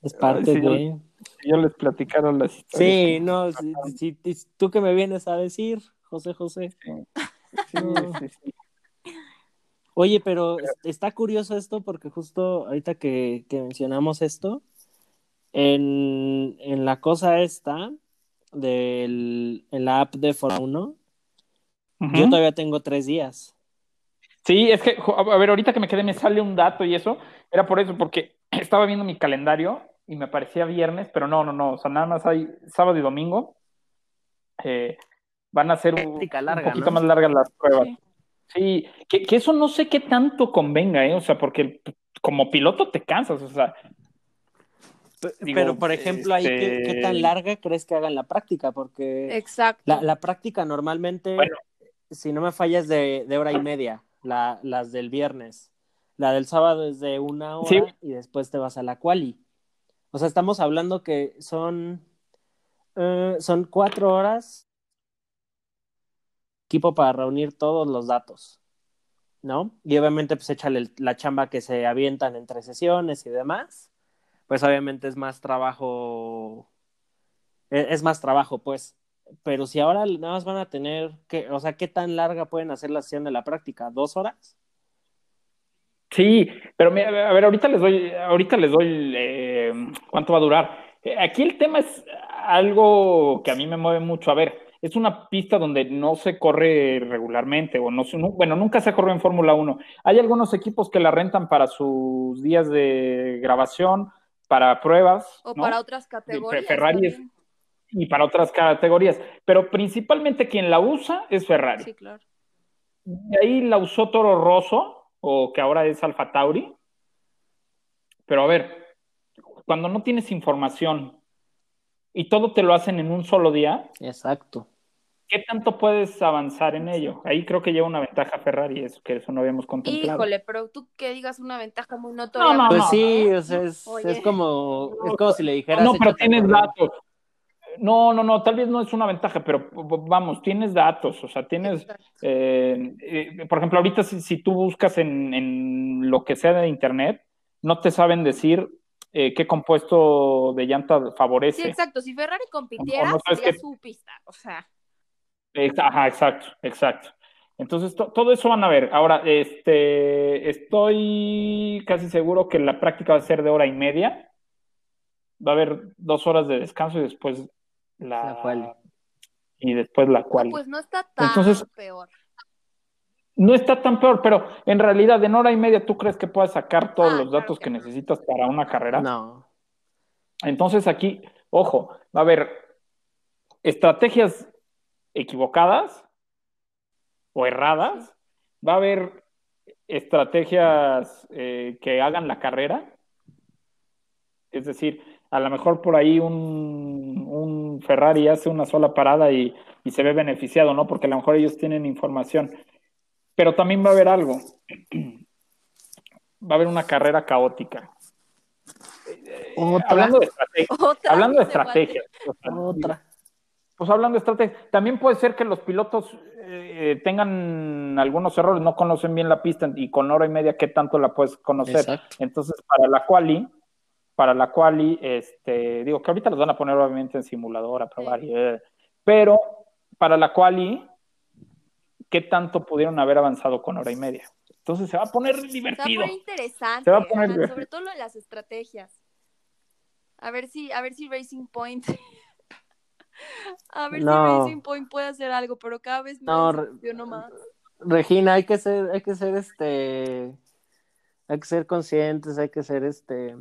Speaker 3: Es parte
Speaker 1: Sí,
Speaker 3: de.
Speaker 1: Yo les platicaron las historias.
Speaker 3: Sí, no, si, si- si- tú que me vienes a decir, José José.
Speaker 1: Sí.
Speaker 3: Oye, pero está curioso esto porque justo ahorita que, que mencionamos esto, en, en la cosa esta, del, en la app de Fórmula 1,
Speaker 1: Ujú.
Speaker 3: yo todavía tengo tres días.
Speaker 1: Sí, es que, a ver, ahorita que me quedé me sale un dato y eso, era por eso, porque *clears throat* estaba viendo mi calendario y me parecía viernes, pero no, no, no, o sea, nada más hay sábado y domingo. Eh, van a ser un, poquito
Speaker 3: ¿no?
Speaker 1: más largas las pruebas.
Speaker 2: Sí.
Speaker 1: Sí, que, que eso no sé qué tanto convenga, ¿eh? O sea, porque como piloto te cansas, o sea, Digo,
Speaker 3: pero, por ejemplo, ahí, ¿qué,
Speaker 1: este-
Speaker 3: qué tan larga crees que hagan la práctica? Porque
Speaker 2: Exacto.
Speaker 3: la, la práctica normalmente,
Speaker 1: Bueno.
Speaker 3: si no me fallas, de, de hora y media, la- las del viernes. La del sábado es de una hora
Speaker 1: Sí.
Speaker 3: y después te vas a la quali. O sea, estamos hablando que son, eh, son cuatro horas equipo para reunir todos los datos, ¿no? Y obviamente pues échale la chamba que se avientan entre sesiones y demás, pues obviamente es más trabajo, e- es más trabajo, pues. Pero si ahora nada más van a tener que, o sea, ¿qué tan larga pueden hacer la sesión de la práctica? ¿Dos horas?
Speaker 1: Sí, pero mira, a ver, ahorita les doy, ahorita les doy eh, cuánto va a durar. Eh, Aquí el tema es algo que a mí me mueve mucho. A ver, es una pista donde no se corre regularmente, o no, se- nu- bueno, nunca se corre en Fórmula 1. Hay algunos equipos que la rentan para sus días de grabación, para pruebas,
Speaker 2: O
Speaker 1: ¿no?
Speaker 2: para otras categorías.
Speaker 1: Ferrari es-. Y para otras categorías. Pero principalmente quien la usa es Ferrari.
Speaker 2: Sí, claro.
Speaker 1: De ahí la usó Toro Rosso, o que ahora es Alfa Tauri. Pero a ver, cuando no tienes información y todo te lo hacen en un solo día,
Speaker 3: Exacto.
Speaker 1: ¿qué tanto puedes avanzar en ello? Ahí creo que lleva una ventaja Ferrari, eso que eso no habíamos contemplado.
Speaker 2: Híjole, pero tú que digas una ventaja muy notoria.
Speaker 1: No, no,
Speaker 3: Pues
Speaker 1: no.
Speaker 3: sí, o sea, es, es como, es como si le dijeras.
Speaker 1: No, pero tienes datos. No, no, no, tal vez no es una ventaja, pero vamos, tienes datos, o sea, tienes, eh, eh, por ejemplo, ahorita si, si tú buscas en, en lo que sea de internet, no te saben decir eh, qué compuesto de llanta favorece.
Speaker 2: Sí, exacto. Si Ferrari compitiera,
Speaker 1: no
Speaker 2: sería su pista. O sea,
Speaker 1: Ajá, exacto, exacto. Entonces, to- todo eso van a ver. Ahora, este, estoy casi seguro que la práctica va a ser de hora y media. Va a haber dos horas de descanso y después la,
Speaker 3: La quali.
Speaker 1: y después la
Speaker 2: no,
Speaker 1: quali.
Speaker 2: pues no está tan
Speaker 1: Entonces-
Speaker 2: peor.
Speaker 1: No está tan peor, pero en realidad en hora y media tú crees que puedes sacar todos
Speaker 2: Ah,
Speaker 1: los
Speaker 2: claro
Speaker 1: datos
Speaker 2: que
Speaker 1: necesitas para una carrera.
Speaker 3: No.
Speaker 1: Entonces aquí, ojo, va a haber estrategias equivocadas o erradas, va a haber estrategias eh, que hagan la carrera, es decir, a lo mejor por ahí un, un Ferrari hace una sola parada y, y se ve beneficiado, ¿no? Porque a lo mejor ellos tienen información, pero también va a haber algo, *clears throat* va a haber una carrera caótica.
Speaker 3: Otra.
Speaker 1: Hablando de estrategia.
Speaker 2: Otra
Speaker 1: Hablando de
Speaker 2: vez se va a-
Speaker 1: estrategias. o sea,
Speaker 3: Otra.
Speaker 1: Pues hablando de estrategia, también puede ser que los pilotos eh, tengan algunos errores, no conocen bien la pista y con hora y media qué tanto la puedes conocer.
Speaker 3: Exacto.
Speaker 1: Entonces, para la quali, para la quali, este, digo que ahorita los van a poner obviamente en simulador a probar, y, eh, pero para la quali, ¿qué tanto pudieron haber avanzado con hora y media? Entonces se va a poner
Speaker 2: Se va a
Speaker 1: divertido.
Speaker 2: poner interesante.
Speaker 1: Se va a poner
Speaker 2: ajá,
Speaker 1: divertido.
Speaker 2: sobre todo lo de las estrategias. A ver si, a ver si Racing Point. *laughs* a ver
Speaker 3: No.
Speaker 2: si Racing Point puede hacer algo, pero cada vez me
Speaker 3: No,
Speaker 2: más.
Speaker 3: Regina, hay que ser, hay que ser este, hay que ser conscientes, hay que ser este,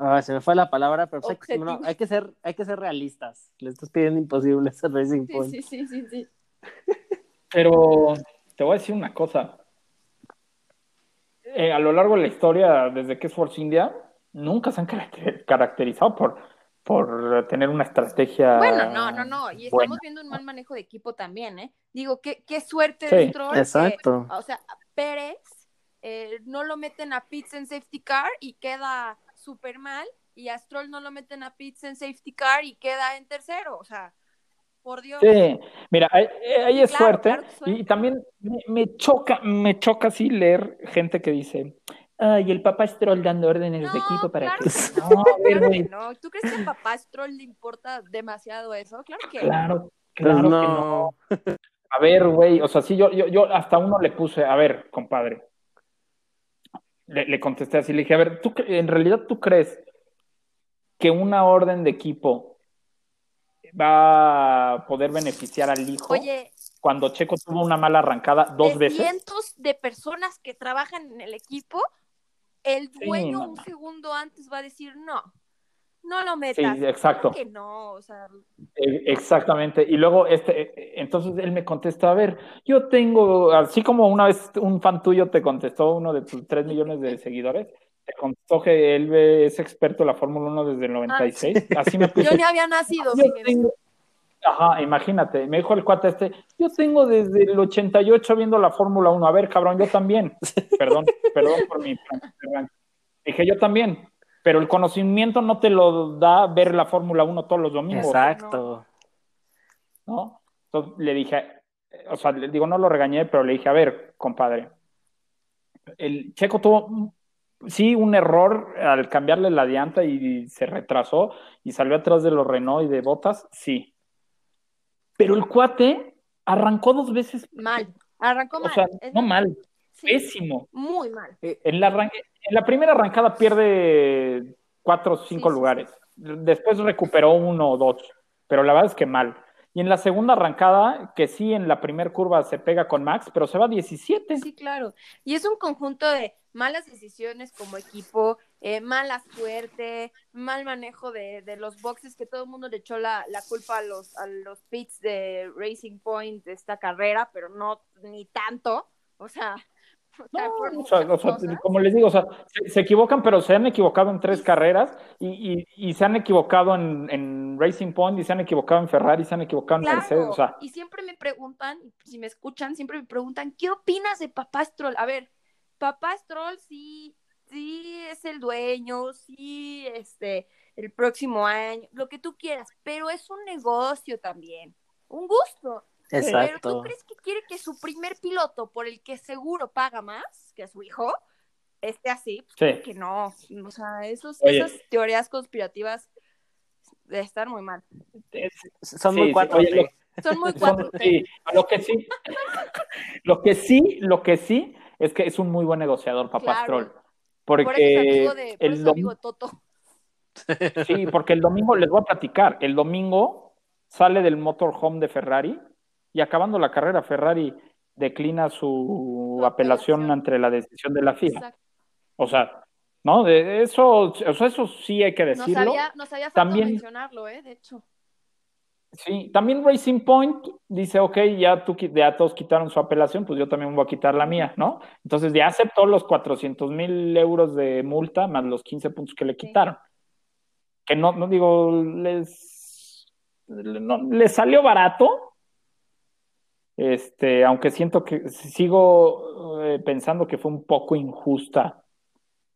Speaker 3: ah, se me fue la palabra, pero pues hay, que, no,
Speaker 2: Objetivos.
Speaker 3: hay que ser, hay que ser realistas. Le estás pidiendo imposibles a Racing
Speaker 2: Sí,
Speaker 3: Point.
Speaker 2: sí, sí, sí, sí.
Speaker 1: Pero te voy a decir una cosa. Eh, a lo largo de la historia, desde que es Force India, nunca se han caracter- caracterizado por, por tener una estrategia.
Speaker 2: Bueno, no, no, no. Y estamos
Speaker 1: buena.
Speaker 2: viendo un mal manejo de equipo también, ¿eh? Digo, qué, qué suerte
Speaker 1: Sí,
Speaker 2: de Stroll. que,
Speaker 3: Exacto.
Speaker 2: o sea, Pérez eh, no lo meten a pits en safety car y queda súper mal. Y a Stroll no lo meten a pits en safety car y queda en tercero. O sea, por Dios.
Speaker 1: Sí, mira, ahí, ahí es
Speaker 2: Claro,
Speaker 1: suerte.
Speaker 2: claro que suerte.
Speaker 1: Y también me, me choca, me choca así leer gente que dice, ay, el papá Stroll dando órdenes
Speaker 2: No,
Speaker 1: de equipo para
Speaker 2: claro
Speaker 1: que.
Speaker 2: que no, *laughs* claro que no. ¿Tú crees que a papá Stroll le importa demasiado eso? Claro que
Speaker 1: Claro,
Speaker 3: Pues
Speaker 1: claro que no.
Speaker 3: no.
Speaker 1: A ver, güey, o sea, sí, yo, yo, yo hasta uno le puse, a ver, compadre. Le, le contesté así, le dije, a ver, ¿tú, en realidad tú crees que una orden de equipo va a poder beneficiar al hijo
Speaker 2: Oye,
Speaker 1: cuando Checo tuvo una mala arrancada dos
Speaker 2: de
Speaker 1: veces?
Speaker 2: cientos de personas que trabajan en el equipo, el dueño un segundo antes va a decir no, no lo
Speaker 1: Sí,
Speaker 2: metas.
Speaker 1: exacto.
Speaker 2: Claro que no, o sea,
Speaker 1: Eh, Exactamente. Y luego, este, eh, entonces él me contesta, a ver, yo tengo, así como una vez un fan tuyo te contestó, uno de tus tres millones de seguidores, te contestó que él es experto en la Fórmula 1 desde el 96. Así me
Speaker 2: Ah, *laughs* yo ni había nacido,
Speaker 1: Yo
Speaker 2: fíjense.
Speaker 1: tengo, Ajá, imagínate, me dijo el cuate este, yo tengo desde el 88 viendo la Fórmula 1, a ver, cabrón, yo también. *laughs* Perdón, perdón por mi... Dije, yo también, pero el conocimiento no te lo da ver la Fórmula 1 todos los domingos.
Speaker 3: Exacto.
Speaker 1: ¿No? Entonces le dije, o sea, le digo, no lo regañé, pero le dije, a ver, compadre, el Checo tuvo, sí, un error al cambiarle la llanta y se retrasó y salió atrás de los Renault y de Botas, sí. Pero el cuate arrancó dos veces.
Speaker 2: Mal, arrancó mal.
Speaker 1: O sea, no mal, pésimo.
Speaker 2: Muy mal.
Speaker 1: Eh, en la, en la primera arrancada pierde cuatro o cinco lugares. Después recuperó uno o dos, pero la verdad es que mal. Y en la segunda arrancada, que sí, en la primera curva se pega con Max, pero se va a 17.
Speaker 2: Sí, claro. Y es un conjunto de malas decisiones como equipo, eh, mala suerte, mal manejo de, de, los boxes, que todo el mundo le echó la, la, culpa a los, a los pits de Racing Point de esta carrera, pero no ni tanto. O sea,
Speaker 1: no, o sea, como les digo, o sea, se, equivocan, pero se han equivocado en tres carreras y, y, y se han equivocado en, en, Racing Point y se han equivocado en Ferrari, se han equivocado en Mercedes.
Speaker 2: Y siempre me preguntan, si me escuchan, siempre me preguntan, ¿qué opinas de Papá Stroll? A ver, Papá Stroll sí, sí es el dueño, sí, este, el próximo año, lo que tú quieras, pero es un negocio también, un gusto. Pero ¿tú crees que quiere que su primer piloto, por el que seguro paga más que su hijo, esté así? Pues sí. Que no. O sea, esos, esas teorías conspirativas de estar muy mal.
Speaker 3: son muy cuatro.
Speaker 2: son muy *laughs* cuatro.
Speaker 1: Sí, lo que sí, lo que sí, lo que sí es que es un muy buen negociador, papá Stroll. Porque
Speaker 2: por es amigo de, por el amigo Toto.
Speaker 1: Sí, porque el domingo les voy a platicar. El domingo sale del motorhome de Ferrari y acabando la carrera, Ferrari declina su, apelación, ante la decisión de la FIA. O sea, ¿no? De eso, eso sí hay que decirlo.
Speaker 2: Nos había, nos había también, mencionarlo, ¿eh? De hecho.
Speaker 1: Sí, también Racing Point dice, ok, ya, tú, ya todos quitaron su apelación, pues yo también voy a quitar la mía, ¿no? Entonces ya aceptó los 400 mil euros de multa más los 15 puntos que le quitaron. Que no, no digo, les, no, les salió barato, este, aunque siento que sigo eh, pensando que fue un poco injusta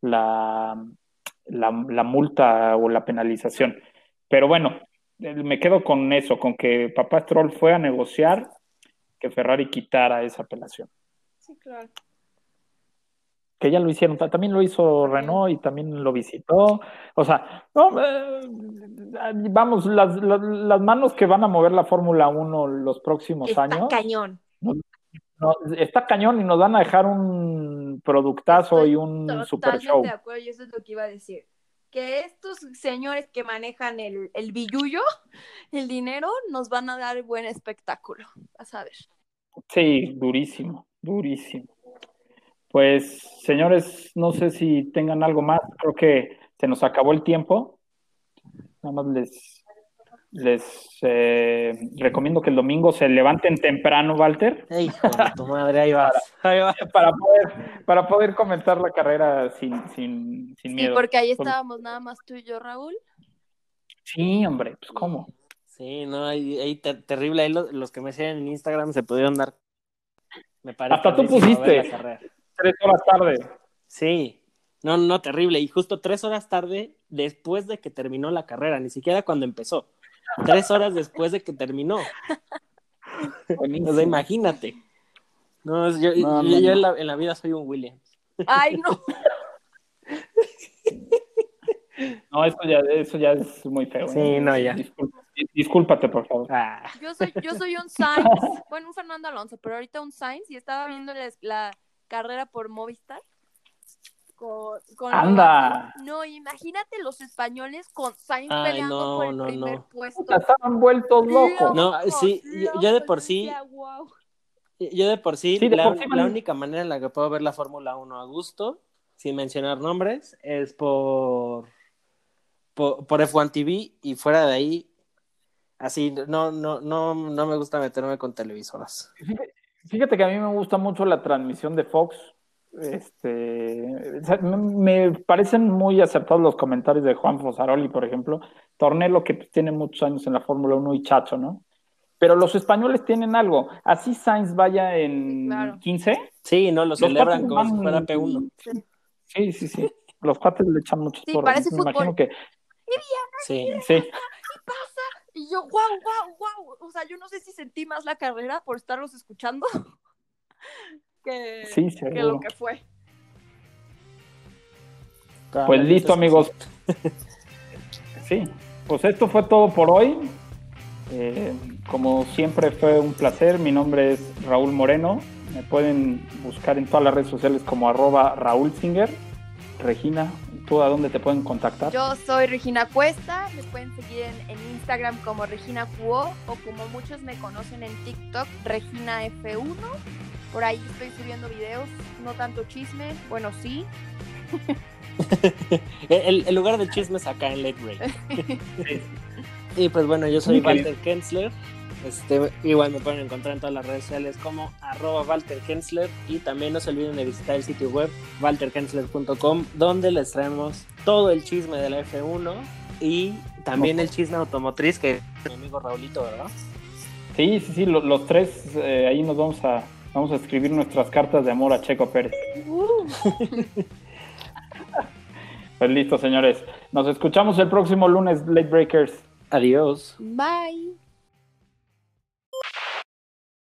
Speaker 1: la, la, multa o la penalización. Pero bueno, eh, me quedo con eso, con que Papá Stroll fue a negociar que Ferrari quitara esa apelación.
Speaker 2: Sí, claro
Speaker 1: que ya lo hicieron, también lo hizo Renault y también lo visitó. O sea, eh, vamos, las, las, manos que van a mover la Fórmula 1 los próximos
Speaker 2: está
Speaker 1: años.
Speaker 2: cañón.
Speaker 1: está cañón y nos van a dejar un productazo y un super show.
Speaker 2: de acuerdo, y eso es lo que iba a decir. Que estos señores que manejan el, el billullo, el dinero, nos van a dar buen espectáculo, a saber.
Speaker 1: Sí, durísimo, durísimo. Pues, señores, no sé si tengan algo más. Creo que se nos acabó el tiempo. Nada más les, les eh, recomiendo que el domingo se levanten temprano, Walter.
Speaker 3: Hijo de tu madre, ahí vas. *laughs*
Speaker 1: Para, poder, para poder comentar la carrera sin, sin, sin miedo.
Speaker 2: Sí, porque ahí estábamos nada más tú y yo, Raúl.
Speaker 1: Sí, hombre, pues cómo.
Speaker 3: Sí, no, ahí, terrible. Ahí los, que me siguen en Instagram se pudieron dar.
Speaker 1: Me parece Hasta tú pusiste. Tres horas tarde.
Speaker 3: Sí, no, no, terrible. Y justo tres horas tarde después de que terminó la carrera, ni siquiera cuando empezó. Tres horas después de que terminó. O sea, imagínate. No, yo, yo, en, la, vida soy un Williams.
Speaker 2: Ay, no. *laughs*
Speaker 1: No, eso ya, eso ya es muy feo.
Speaker 3: Sí, ¿eh? no, ya.
Speaker 1: discúlpate, por favor.
Speaker 2: Ah. Yo, soy, yo soy un Sainz, bueno, un Fernando Alonso, pero ahorita un Sainz y estaba viendo la, carrera por Movistar. Con,
Speaker 1: Anda.
Speaker 2: no, imagínate los españoles con Sainz peleando por el primer puesto.
Speaker 1: estaban vueltos locos.
Speaker 3: No, sí, yo, de por sí. Yo de por sí, la, única manera en la que puedo ver la Fórmula 1 a gusto, sin mencionar nombres, es por, por, por, F1 TV y fuera de ahí, así, no, no, no, no me gusta meterme con televisoras.
Speaker 1: Fíjate que a mí me gusta mucho la transmisión de Fox. Este, me parecen muy acertados los comentarios de Juan Fosaroli, por ejemplo. Tornelo, que tiene muchos años en la Fórmula 1 y Chacho, ¿no? pero los españoles tienen algo. Así Sainz vaya en
Speaker 2: claro.
Speaker 1: 15.
Speaker 3: Sí, no, lo
Speaker 1: Los
Speaker 3: celebran como si
Speaker 1: van-
Speaker 3: fuera P1.
Speaker 1: Sí, sí, sí. Los cuates le echan muchos
Speaker 2: Sí,
Speaker 1: porras.
Speaker 2: parece
Speaker 1: Me
Speaker 2: fútbol.
Speaker 1: imagino que
Speaker 3: Sí.
Speaker 1: sí.
Speaker 2: Y yo, wow, wow, wow. O sea, yo no sé si sentí más la carrera por estarlos escuchando *laughs* que,
Speaker 1: Sí,
Speaker 2: que lo que fue.
Speaker 1: Pues listo, amigos. *laughs* Sí, pues esto fue todo por hoy. Eh, como siempre fue un placer. Mi nombre es Raúl Moreno. Me pueden buscar en todas las redes sociales como arroba Raúl Singer. Regina, ¿tú a dónde te pueden contactar?
Speaker 2: Yo soy Regina Cuesta, me pueden seguir en, en Instagram como Regina Cuo o como muchos me conocen en TikTok, Regina F1. Por ahí estoy subiendo videos, no tanto chisme, bueno sí. *laughs*
Speaker 3: El, el lugar del chisme es acá en Late Break.
Speaker 1: Sí. *laughs*
Speaker 3: Y pues bueno, yo soy. Walter Kensler. Este, igual me pueden encontrar en todas las redes sociales como arroba Walter Kensler y también no se olviden de visitar el sitio web walterkensler.com donde les traemos todo el chisme de la F1 y también el chisme automotriz que es mi amigo Raulito, ¿verdad?
Speaker 1: Sí, sí, sí, lo- los, tres eh, ahí nos vamos a, vamos a escribir nuestras cartas de amor a Checo Pérez. *laughs* Pues listo, señores. Nos escuchamos el próximo lunes, Late Breakers.
Speaker 3: Adiós.
Speaker 2: Bye.